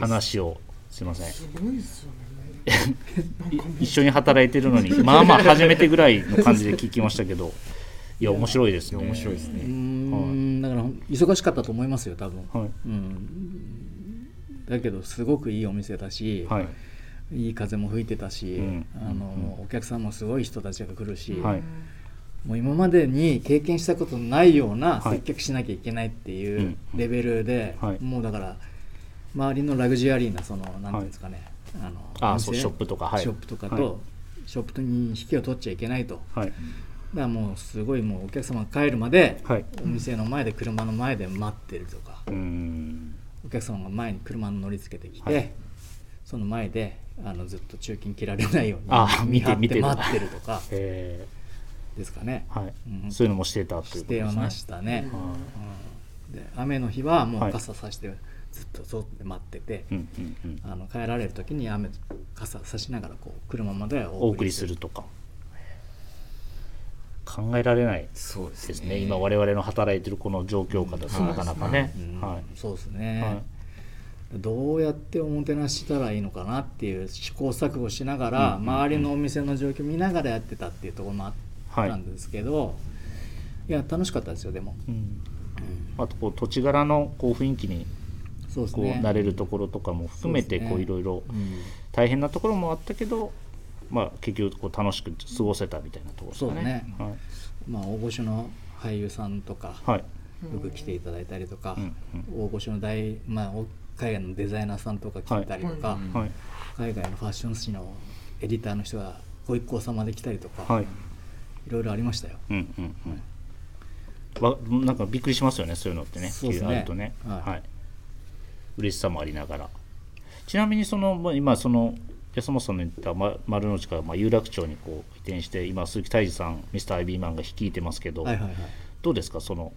話をすいません。
すごいっすよね
一緒に働いてるのに まあまあ初めてぐらいの感じで聞きましたけどいや面白いですね。
面白いですね。
ん。だから忙しかったと思いますよ多分、
はい。
うん、だけどすごくいいお店だし、
はい。
いい風も吹いてたし、
うん。
あのお客さんもすごい人たちが来るし、
はい。
もう今までに経験したことないような
はい。
接客しなきゃいけないってい
うん。
うレベルで、
はい。
もうだから周りのラグジュアリーなそのなんていうんですかね、あの
あそうショップとかはい。
ショップとかと、
はい。
ショップに引きを取っちゃいけないと。だか
はい
らもうすごいもうお客様が帰るまで、
はい。
お店の前で車の前で待ってるとか、
うーん。
お客様が前に車に乗りつけてきて、
はい。
その前であのずっと中金切られないように
あ
見張っ
見て
待ってるとか
え
ですかね、
ーはい。
うん。
そういうのもしてたっていう
し
ことですね。
てましたね、
は
うん。で雨の日はも
はい。
う傘さしてずっと待ってて、
いうんうんうん。
あの帰られる時に雨傘さしながらこう車まで
お送りする。とか。考えられない
ですね。
ですね。今我々の働いてるこの状況下だとなかなかね。
うん。
はい。
そうですね、
はい。
どうやっておもてなししたらいいのかなっていう試行錯誤しながら、周りのお店の状況見ながらやってたっていうところもあったんですけど、い、や楽しかったですよでも、
うん。
うん。
あとこう土地柄のこう雰囲気にこう
そうですね。
慣れるところとかも含めていろいろ
うん。
大変なところもあったけどまあ結局こう楽しく過ごせたみたいなところですかね。
そうね。まあ大御所の俳優さんとか
はい。はい
よく来ていただいたりとか、
うんうん。
大御所の大、まあ、お海外のデザイナーさんとか来たりとか、
はい
はい。
海外のファッション誌のエディターの人がご一行様で来たりとか、
はい。
いろいろありましたよ。
うんうんうん。わなんかびっくりしますよねそういうのってね
そうですね。
あるとね。
はい。
はい嬉しさもありながら。ちなみにその今その安本さんの言ったま丸の内からまあ有楽町にこう移転して今鈴木泰治さんミスターアイビーマンが率いてますけど、
はいはいはい。
どうですか？その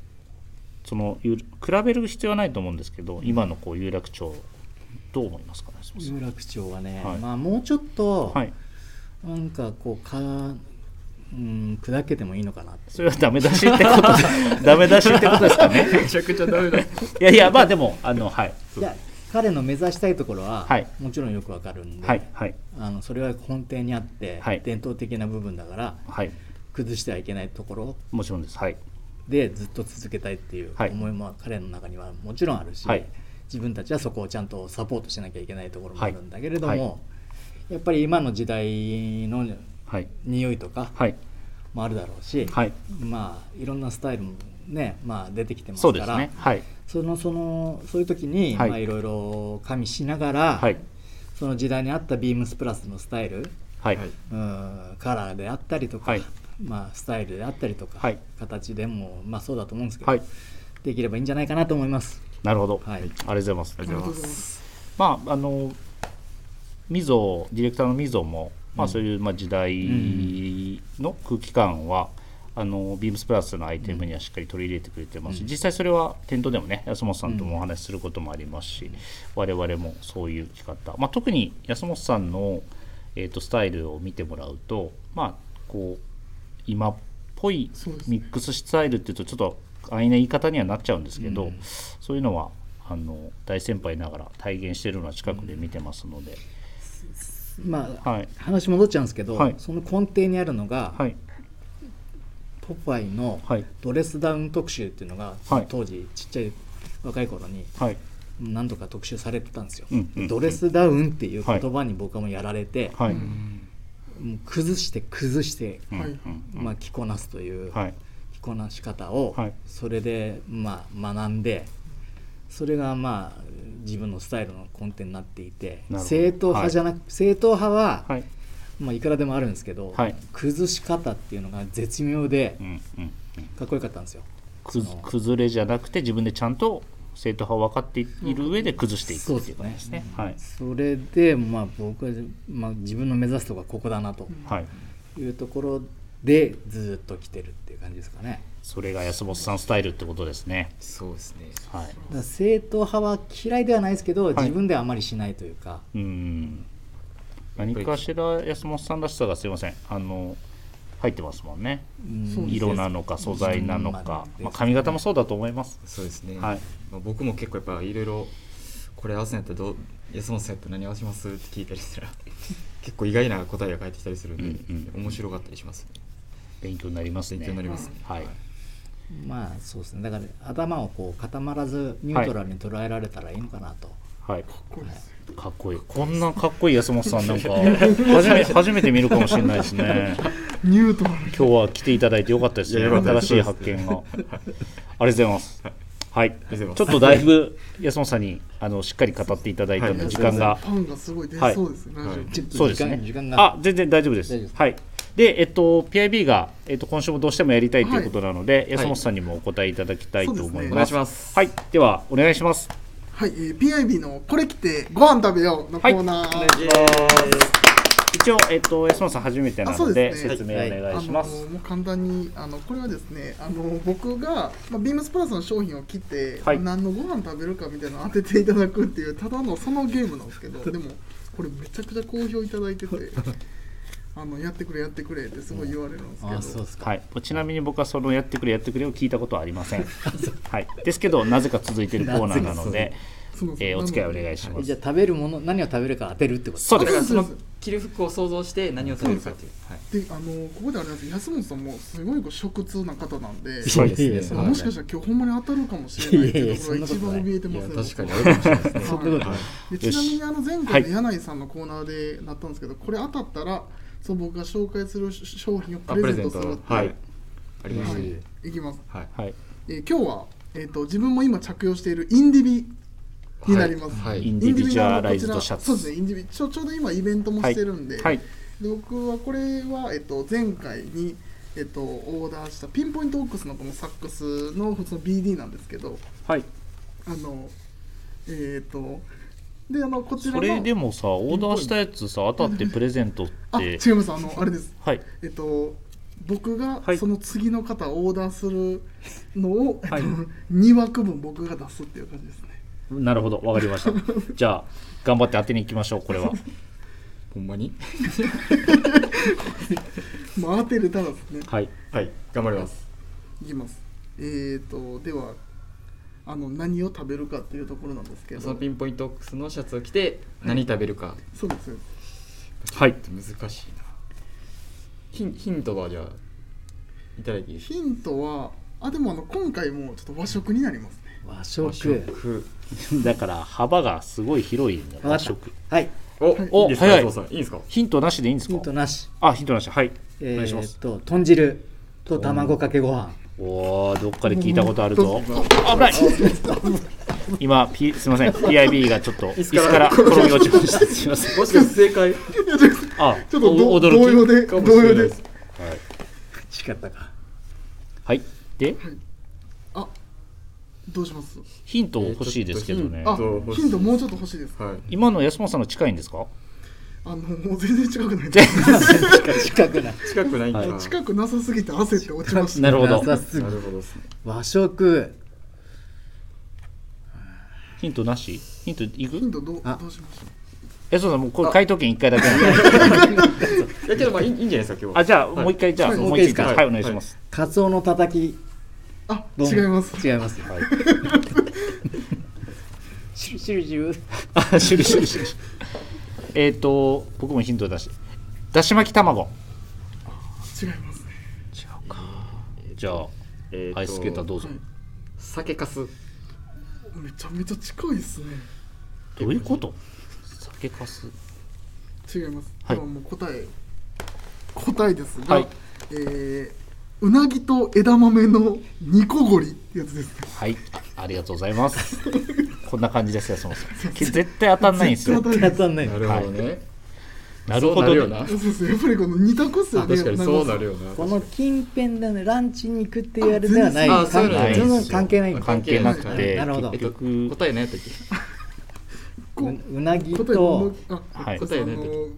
その有比べる必要はないと思うんですけど今のこう有楽町どう思いますかね？
有楽町はね、
はい。
まあもうちょっと、
はい。
なんかこうか、うん、砕けてもいいのかな
それはダメ出しってこと ダメ出しってことですかね。
めちゃくちゃダメだ。
いやいやまあでもあのはい。
いや彼の目指したいところは、
はい。
もちろんよくわかるんで、
はいはい。
あのそれは根底にあって、
はい。
伝統的な部分だから
はい。
崩してはいけないところ。
もちろんです。はい。
でずっと続けたいっていう
はい。
思いも彼の中にはもちろんあるし、
はい。
自分たちはそこをちゃんとサポートしなきゃいけないところもあるんだけれども、
はい。は
やっぱり今の時代の
はい
匂いとか
はい。
もあるだろうし、
はい。
まあいろんなスタイルもね、まあ、出てきてます
そうです
から
ね。はい。
そのそのそういう時に、
はい。
いまあ、いろいろ加味しながら、
はい。
その時代に合ったビームスプラスのスタイル、
はい
はい。
うんカラーであったりとか、
はい。
まあ、スタイルであったりとか、
はい。
形でも、まあ、そうだと思うんですけど、
はい。
できればいいんじゃないかなと思います。
なるほど、
はい。
ありがとうございます。
ありがとうございます。
まああのみぞディレクターのみぞも、まあ、
うん
そういう、まあ、時代の空気感は、あのビームスプラスのアイテムにはしっかり取り入れてくれてますし、
うん
実際それは店頭でもね安本さんともお話しすることもありますし、我々もそういう着方、まあ、特に安本さんの、えー、とスタイルを見てもらうとまあこう今っぽいミックススタイルっていうとちょっと安易な言い方にはなっちゃうんですけど、
うん。
そういうのはあの大先輩ながら体現しているのは近くで見てますので、
まあ、
はい。
話戻っちゃうんですけど、
はい。
その根底にあるのが、
はい。
ポパイの
はい。
ドレスダウン特集っていうのが、
はい。
当時ちっちゃい若い頃に
はい。
何度か特集されてたんですよ、
うんうんうん。
ドレスダウンっていう言葉に僕はもうやられて、
はい、
もう崩して崩して、まあ、着こなすという
はい。
着こなし方を、
はい。
それで、まあ、学んでそれがまあ自分のスタイルの根底になっていて正統派じゃなく、正統派は、
はい。
まあ、いくらでもあるんですけど、
はい。
崩し方っていうのが絶妙で
うんうんうん。
かっこよかったんですよ。
崩れじゃなくて自分でちゃんと正統派を分かっている上で崩していくっていうことですね。はい。
それで、まあ、僕は、まあ、自分の目指すとこはここだなと
はい。
いうところでずっと来てるっていう感じですかね。
それが安本さんスタイルってことですね。
そうですね
はい。
だ正統派は嫌いではないですけど、
い
自分ではあまりしないというか、
うん。何かしら安本さんらしさがすいませんあの入ってますもんね。
うん
そうです
色なのか素材なのか、
うん
まあ髪型もそうだと思います。
そうですね、
はい
まあ、僕も結構やっぱいろいろこれ合わせんやったらどう安本さんやったら何合わせますって聞いたりしたら 結構意外な答えが返ってきたりするんで、
うんうん
面白かったりしますね
勉強になりますね。
勉強になりますね
はい。
まあそうですね。だから頭をこう固まらずニュートラルに捉えられたらいいのかなと、
はい。
これです
かっこいい。こんなかっこいい安本さんなんか初め初めて見るかもしれないですね。
ニュートラル。
今日は来ていただいてよかったですね。新しい発見が。ありがとうございます。はい。
りがとうございます。
ちょっとだいぶ安本さんにあのしっかり語っていただいたので
はい。
時間が
パンがすごい出そうですね、
はい。
そうですね。
時間時間が。
あ全然大丈夫です。
大丈夫です。
はいでえっと PIB がえっと今週もどうしてもやりたいということなので、
い。
安本さんにもお答えいただきたいと思い
そうですね。
ます。
お願いします。
はい。ではお願いします。
はい、えー、PIB のこれ来てご飯食べようのコーナー、
一応えっと安本さん初めてなので
うですね。
説明お願いします。
あのもう簡単にあのこれはですねあの僕が、まあ、ビームスプラスの商品を切って、
はい。
何のご飯食べるかみたいなのを当てていただくっていうただのそのゲームなんですけどでもこれめちゃくちゃ好評いただいててあのやってくれやってくれってすごい言われるんですけど、
あそうですか、
はい、ちなみに僕はそのやってくれやってくれを聞いたことはありません。はい、ですけどなぜか続いてるコーナーなので、えーお付き合いお願いします。
じゃあ食べるもの何を食べるか当てるってこと
そうです。
だからその着る服を想像して何を食べるかっていう。はい。
であのここであれなんですけど安本さんもすごいこう食通な方なんで
そうですね。
もしかしたら今日ほんまに当たるかもしれないっていうところが一番怯えてますね。
確かにあるかもしれない
ちなみにあの前回の柳井さんのコーナーでなったんですけど、これ当たったらそう僕が紹介する商品をプレ
ゼント
するっていう。
はい。ありました
はい。
ね
いきます、
はい。
はい、
えー今日は、えー、と自分も今着用しているインディビになります、
はい。はい。
インディビジュアライズドシャツ。
そうですねインディビちょちょうど今イベントもしてるんで,、
はい、
で僕はこれは、えっと前回に、えっと、オーダーしたピンポイントオックスのこのサックスの普通の BD なんですけど。
はい。
あのえっ、とであのこちらの
それでもさオーダーしたやつさ当たってプレゼントっ
あ
て
違います。あのあれです。
はい。
えっと僕が
はい。
その次の方オーダーするのを、
はい
えっと、2枠分僕が出すっていう感じですね。
なるほど。わかりました。じゃあ頑張って当てに行きましょうこれは。
ほんまに？
まあ当てれたらですね。
はい。
はい。頑張ります。
いきます。えっ、とではあの何を食べるかっていうところなんですけど。
そのピンポイントオックスのシャツを着て何食べるか。
そうです。そうです
はい
難しいな。ヒンヒントはじゃあいただいていいですか？
ヒントはあでもあの今回もちょっと和食になりますね。
和食。
和食。
だから幅がすごい広いんだ和食。
はい。
お
お
いいですか？
早い。
いいですか？
ヒントなしでいいんです
ヒ
か
ントなし。
あヒントなし。はい。
え
お願いします。
と豚汁と卵かけご飯
おーどっかで聞いたことあるぞ。危ない。今、P、すみません。PIB がちょっと椅子から転び落ちました。すみません。
もしかして正解
あ
ちょっと
驚き。
同様で同様で
しれないで。す
違ったか
はい。で
あどうします？
ヒント欲しいですけどね、
ヒントもうちょっと欲しいです
はい。
今の安本さんの近いんですか？
あのもう全然近くない。
近くない。
近くないんだ
はい
な
近くなさすぎて焦って落ちました
なるほど。
なさすぎ
なるほどね
和食。
ヒントなし？ヒントい
ヒン
く
トどう
あ。
どうしましょう
安本さんもうこれ回答権1回だけ。なんで
いやけどまあいいいいんじゃないですか今日。は
あじゃあ
はい。
もう一回じゃあ
はい。
もう一回
はい。
はいお願いします。
カツオのたたき。
あ
丼
違います。
違います。
はい。
シュルシュルシュル。
あシュルシュルシュルえっと僕もヒント出しだし巻き卵。
違いますね
違うかじゃあ
えーと
アイススケーターどうぞ。
酒かす。
めちゃめちゃ近いですね。
どういうこと？酒かす。
違います、
はい。
でももう答え。答えですが、
はい。
えーうなぎと枝豆の煮こごりってやつですね。
はい。あありがとうございます こんな感じですよそもそも。絶対当たんないんですよ。
絶対
当たんない。
なるほどね。
なるほどね
そうなるよな。
そうですやっぱりこの二択っすよね。
確かにそうなる
よ
よな
この近辺でねランチに行くっていうあれではない。
あそういうの
ない
全然関係ない。
関係なくて。
なるほど。
結局
答え何やったっけ
こ
ううなぎ
答え
と
あ
はい
そう
答え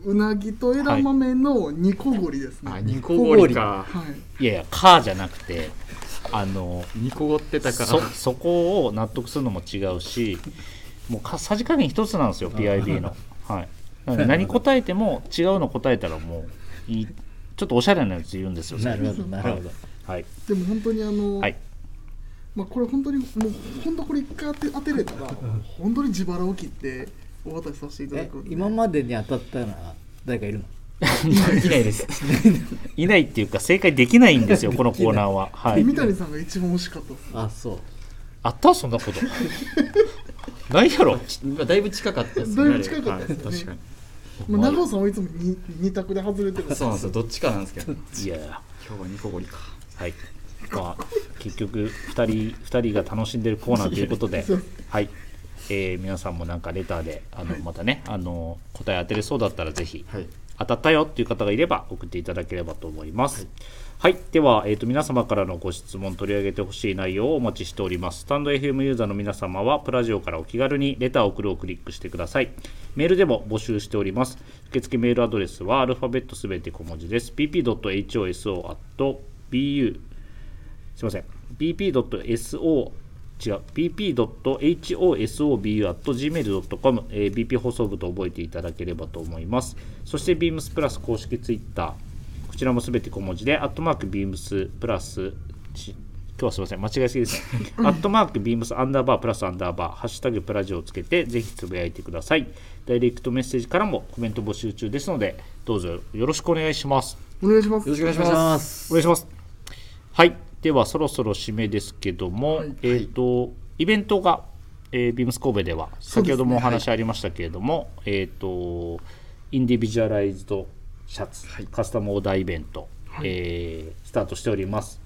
うなぎと枝豆の煮こごりですね、
あ
はい。
煮こごりか。
はい。
いやいや「か」じゃなくてあの
煮こごってたから。
そそこを納得するのも違うしもうかさじ加減一つなんですよ PIB の。はい。なので何答えても違うの答えたらもういい。ちょっとおしゃれなやつ言うんですよ。
なるほどなるほど。
はい。
でも本当にあの、
はい。
まあこれ本当にもう本当これ一回当て当てれたら本当に自腹を切ってお渡しさせていただ
え
く
今までに当たったのは誰かいるの？
いないです。
いないっていうか正解できないんですよ このコーナーは。はい。
三谷さんが一番惜しかったです。
あそう。
あった？そんなこと。ないやろ。
今だいぶ近かったですね。
だいぶ近かったですね。
はい。確か
まあ、長尾さんはいつも二二択で外れてる。
にそうなんですよ。どっちかなんですけど。
いやいや
今日は煮こごりか。
はい。まあ結局2人二人が楽しんでるコーナーということで。はい、えー皆さんもなんかレターであのまたねあの答え当てれそうだったらぜひ。
はい
当たったよっていう方がいれば送っていただければと思います。はい、では、えー、と皆様からのご質問取り上げてほしい内容をお待ちしております。スタンド FM ユーザーの皆様はプラジオからお気軽にレターを送るをクリックしてください。メールでも募集しております。受付メールアドレスはアルファベットすべて小文字です。pp.hoso.bu すいません bp.so 違う。bp.hosobu.gmail.com、えー BP 放送部と覚えていただければと思います。そして beams プラス公式ツイッターこちらもすべて小文字でアットマーク beams プラスち今日はすみません。間違いすぎですね。アットマークビームスアンダーバープラスアンダーバーハッシュタグプラジオをつけてぜひつぶやいてください。ダイレクトメッセージからもコメント募集中ですのでどうぞよろしくお願いします。
お願いします。
よろしくお願いし
お願いし
ま
す。
お願いします。はい、ではそろそろ締めですけども、
はい。
えっ、とイベントが、えービームス神戸では先ほどもお話ありましたけれども、えっ、とインディビジュアライズドシャツ、カスタムオーダーイベント、えースタートしております。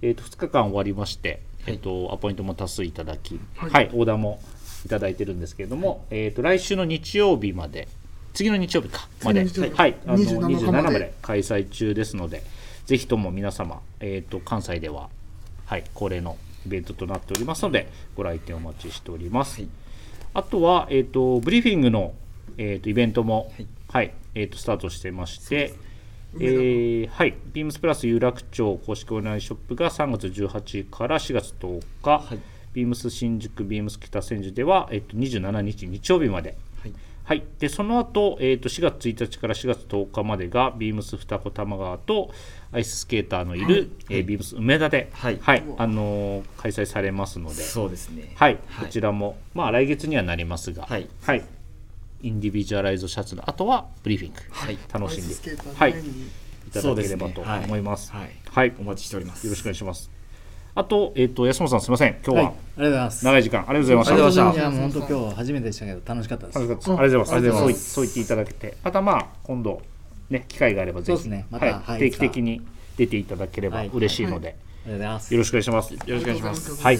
えっ、と2日間終わりまして、えっ、とアポイントも多数いただき、は、
はいい
オーダーもいただいてるんですけれども、えっ、と来週の日曜日まで次の日曜日かまで、はい、あの
27
27
まで。
まで開催中ですので、ぜひとも皆様、えー、と関西では、はい、恒例のイベントとなっておりますので、ご来店お待ちしております。
はい。
あとは、えー、とブリーフィングの、えー、とイベントも、
はい。
はいえー、とスタートしてまして、えーはい、ビームスプラス有楽町公式オンラインショップが3月18から4月10日、
はい。
ビームス新宿、ビームス北千住では、えっと、27日日曜日まで、
はい。
はい、でその後、えっと4月1日から4月10日までがビームス二子玉川とアイススケーターのいる、えービームス梅田で、
はい。
あのー開催されますので、
そうですね。
はい、
はい。
こちらも、まあ、来月にはなりますが、
はい。
インディビジュアライズシャツのあとはブリーフィング、
はい。
楽しんではい、いただければと思います。
はい。
はい、
お待ちしております。
よろしくお願いします。あと、えっ、と、安本さん、すみません、今日は
はい、ありがとうございます。
長い時間、ありがとうございました。
ありがとうございました。
いやもう本当今日初めてでしたけど楽しかったです。
楽しかった。ですありがとうございます。そういそう言っていただけて、またまあ、今度、ね、機会があればぜひ、
ね。また
はい
はい
定期的に出ていただければ
はい。
嬉しいので、
ありがとうございます。
よろしくお願いします。
よろしくお願いします。
はい。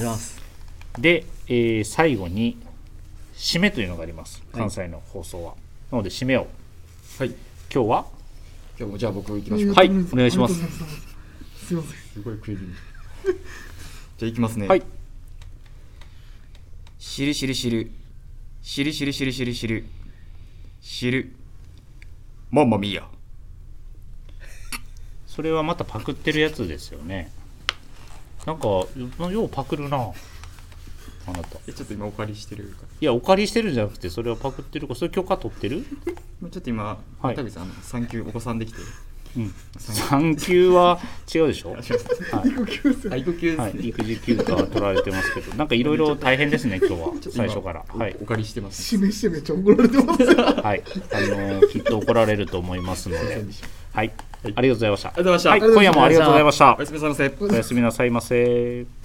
で、えー最後に、締めというのがあります、
はい。
関西の放送は。なので、締めを、
はい。
今日は、
今日もじゃあ僕行きましょう。
はいお願いします。
す。すいません。
すごいクレディじゃあ行きますね。
はい、
しるしるしる。しるしるしるしる。しる。しるマンマミーヤ
それはまたパクってるやつですよね。なんか、ようパクるな、あなた。
えちょっと今お借りしてるか
いや、お借りしてるんじゃなくて、それはパクってるか、それ許可取ってる？
ら ちょっと今
はい。
田口さん産休お子さんできて
うん。産休は違うでしょ？はい。
育休
ですね、
はい、育児休暇は取られてますけど、なんかいろいろ大変ですね、今日は、最初から。
お
はい。
お、借りしてます。
示してめっちゃ怒られてます。よ
はい、あのーきっと怒られると思いますので、はい、ありがとうございました。
ありがとうございました。
はい、今夜もありがとうございました。
お。やすみなさい。ませ
おやすみなさいませ。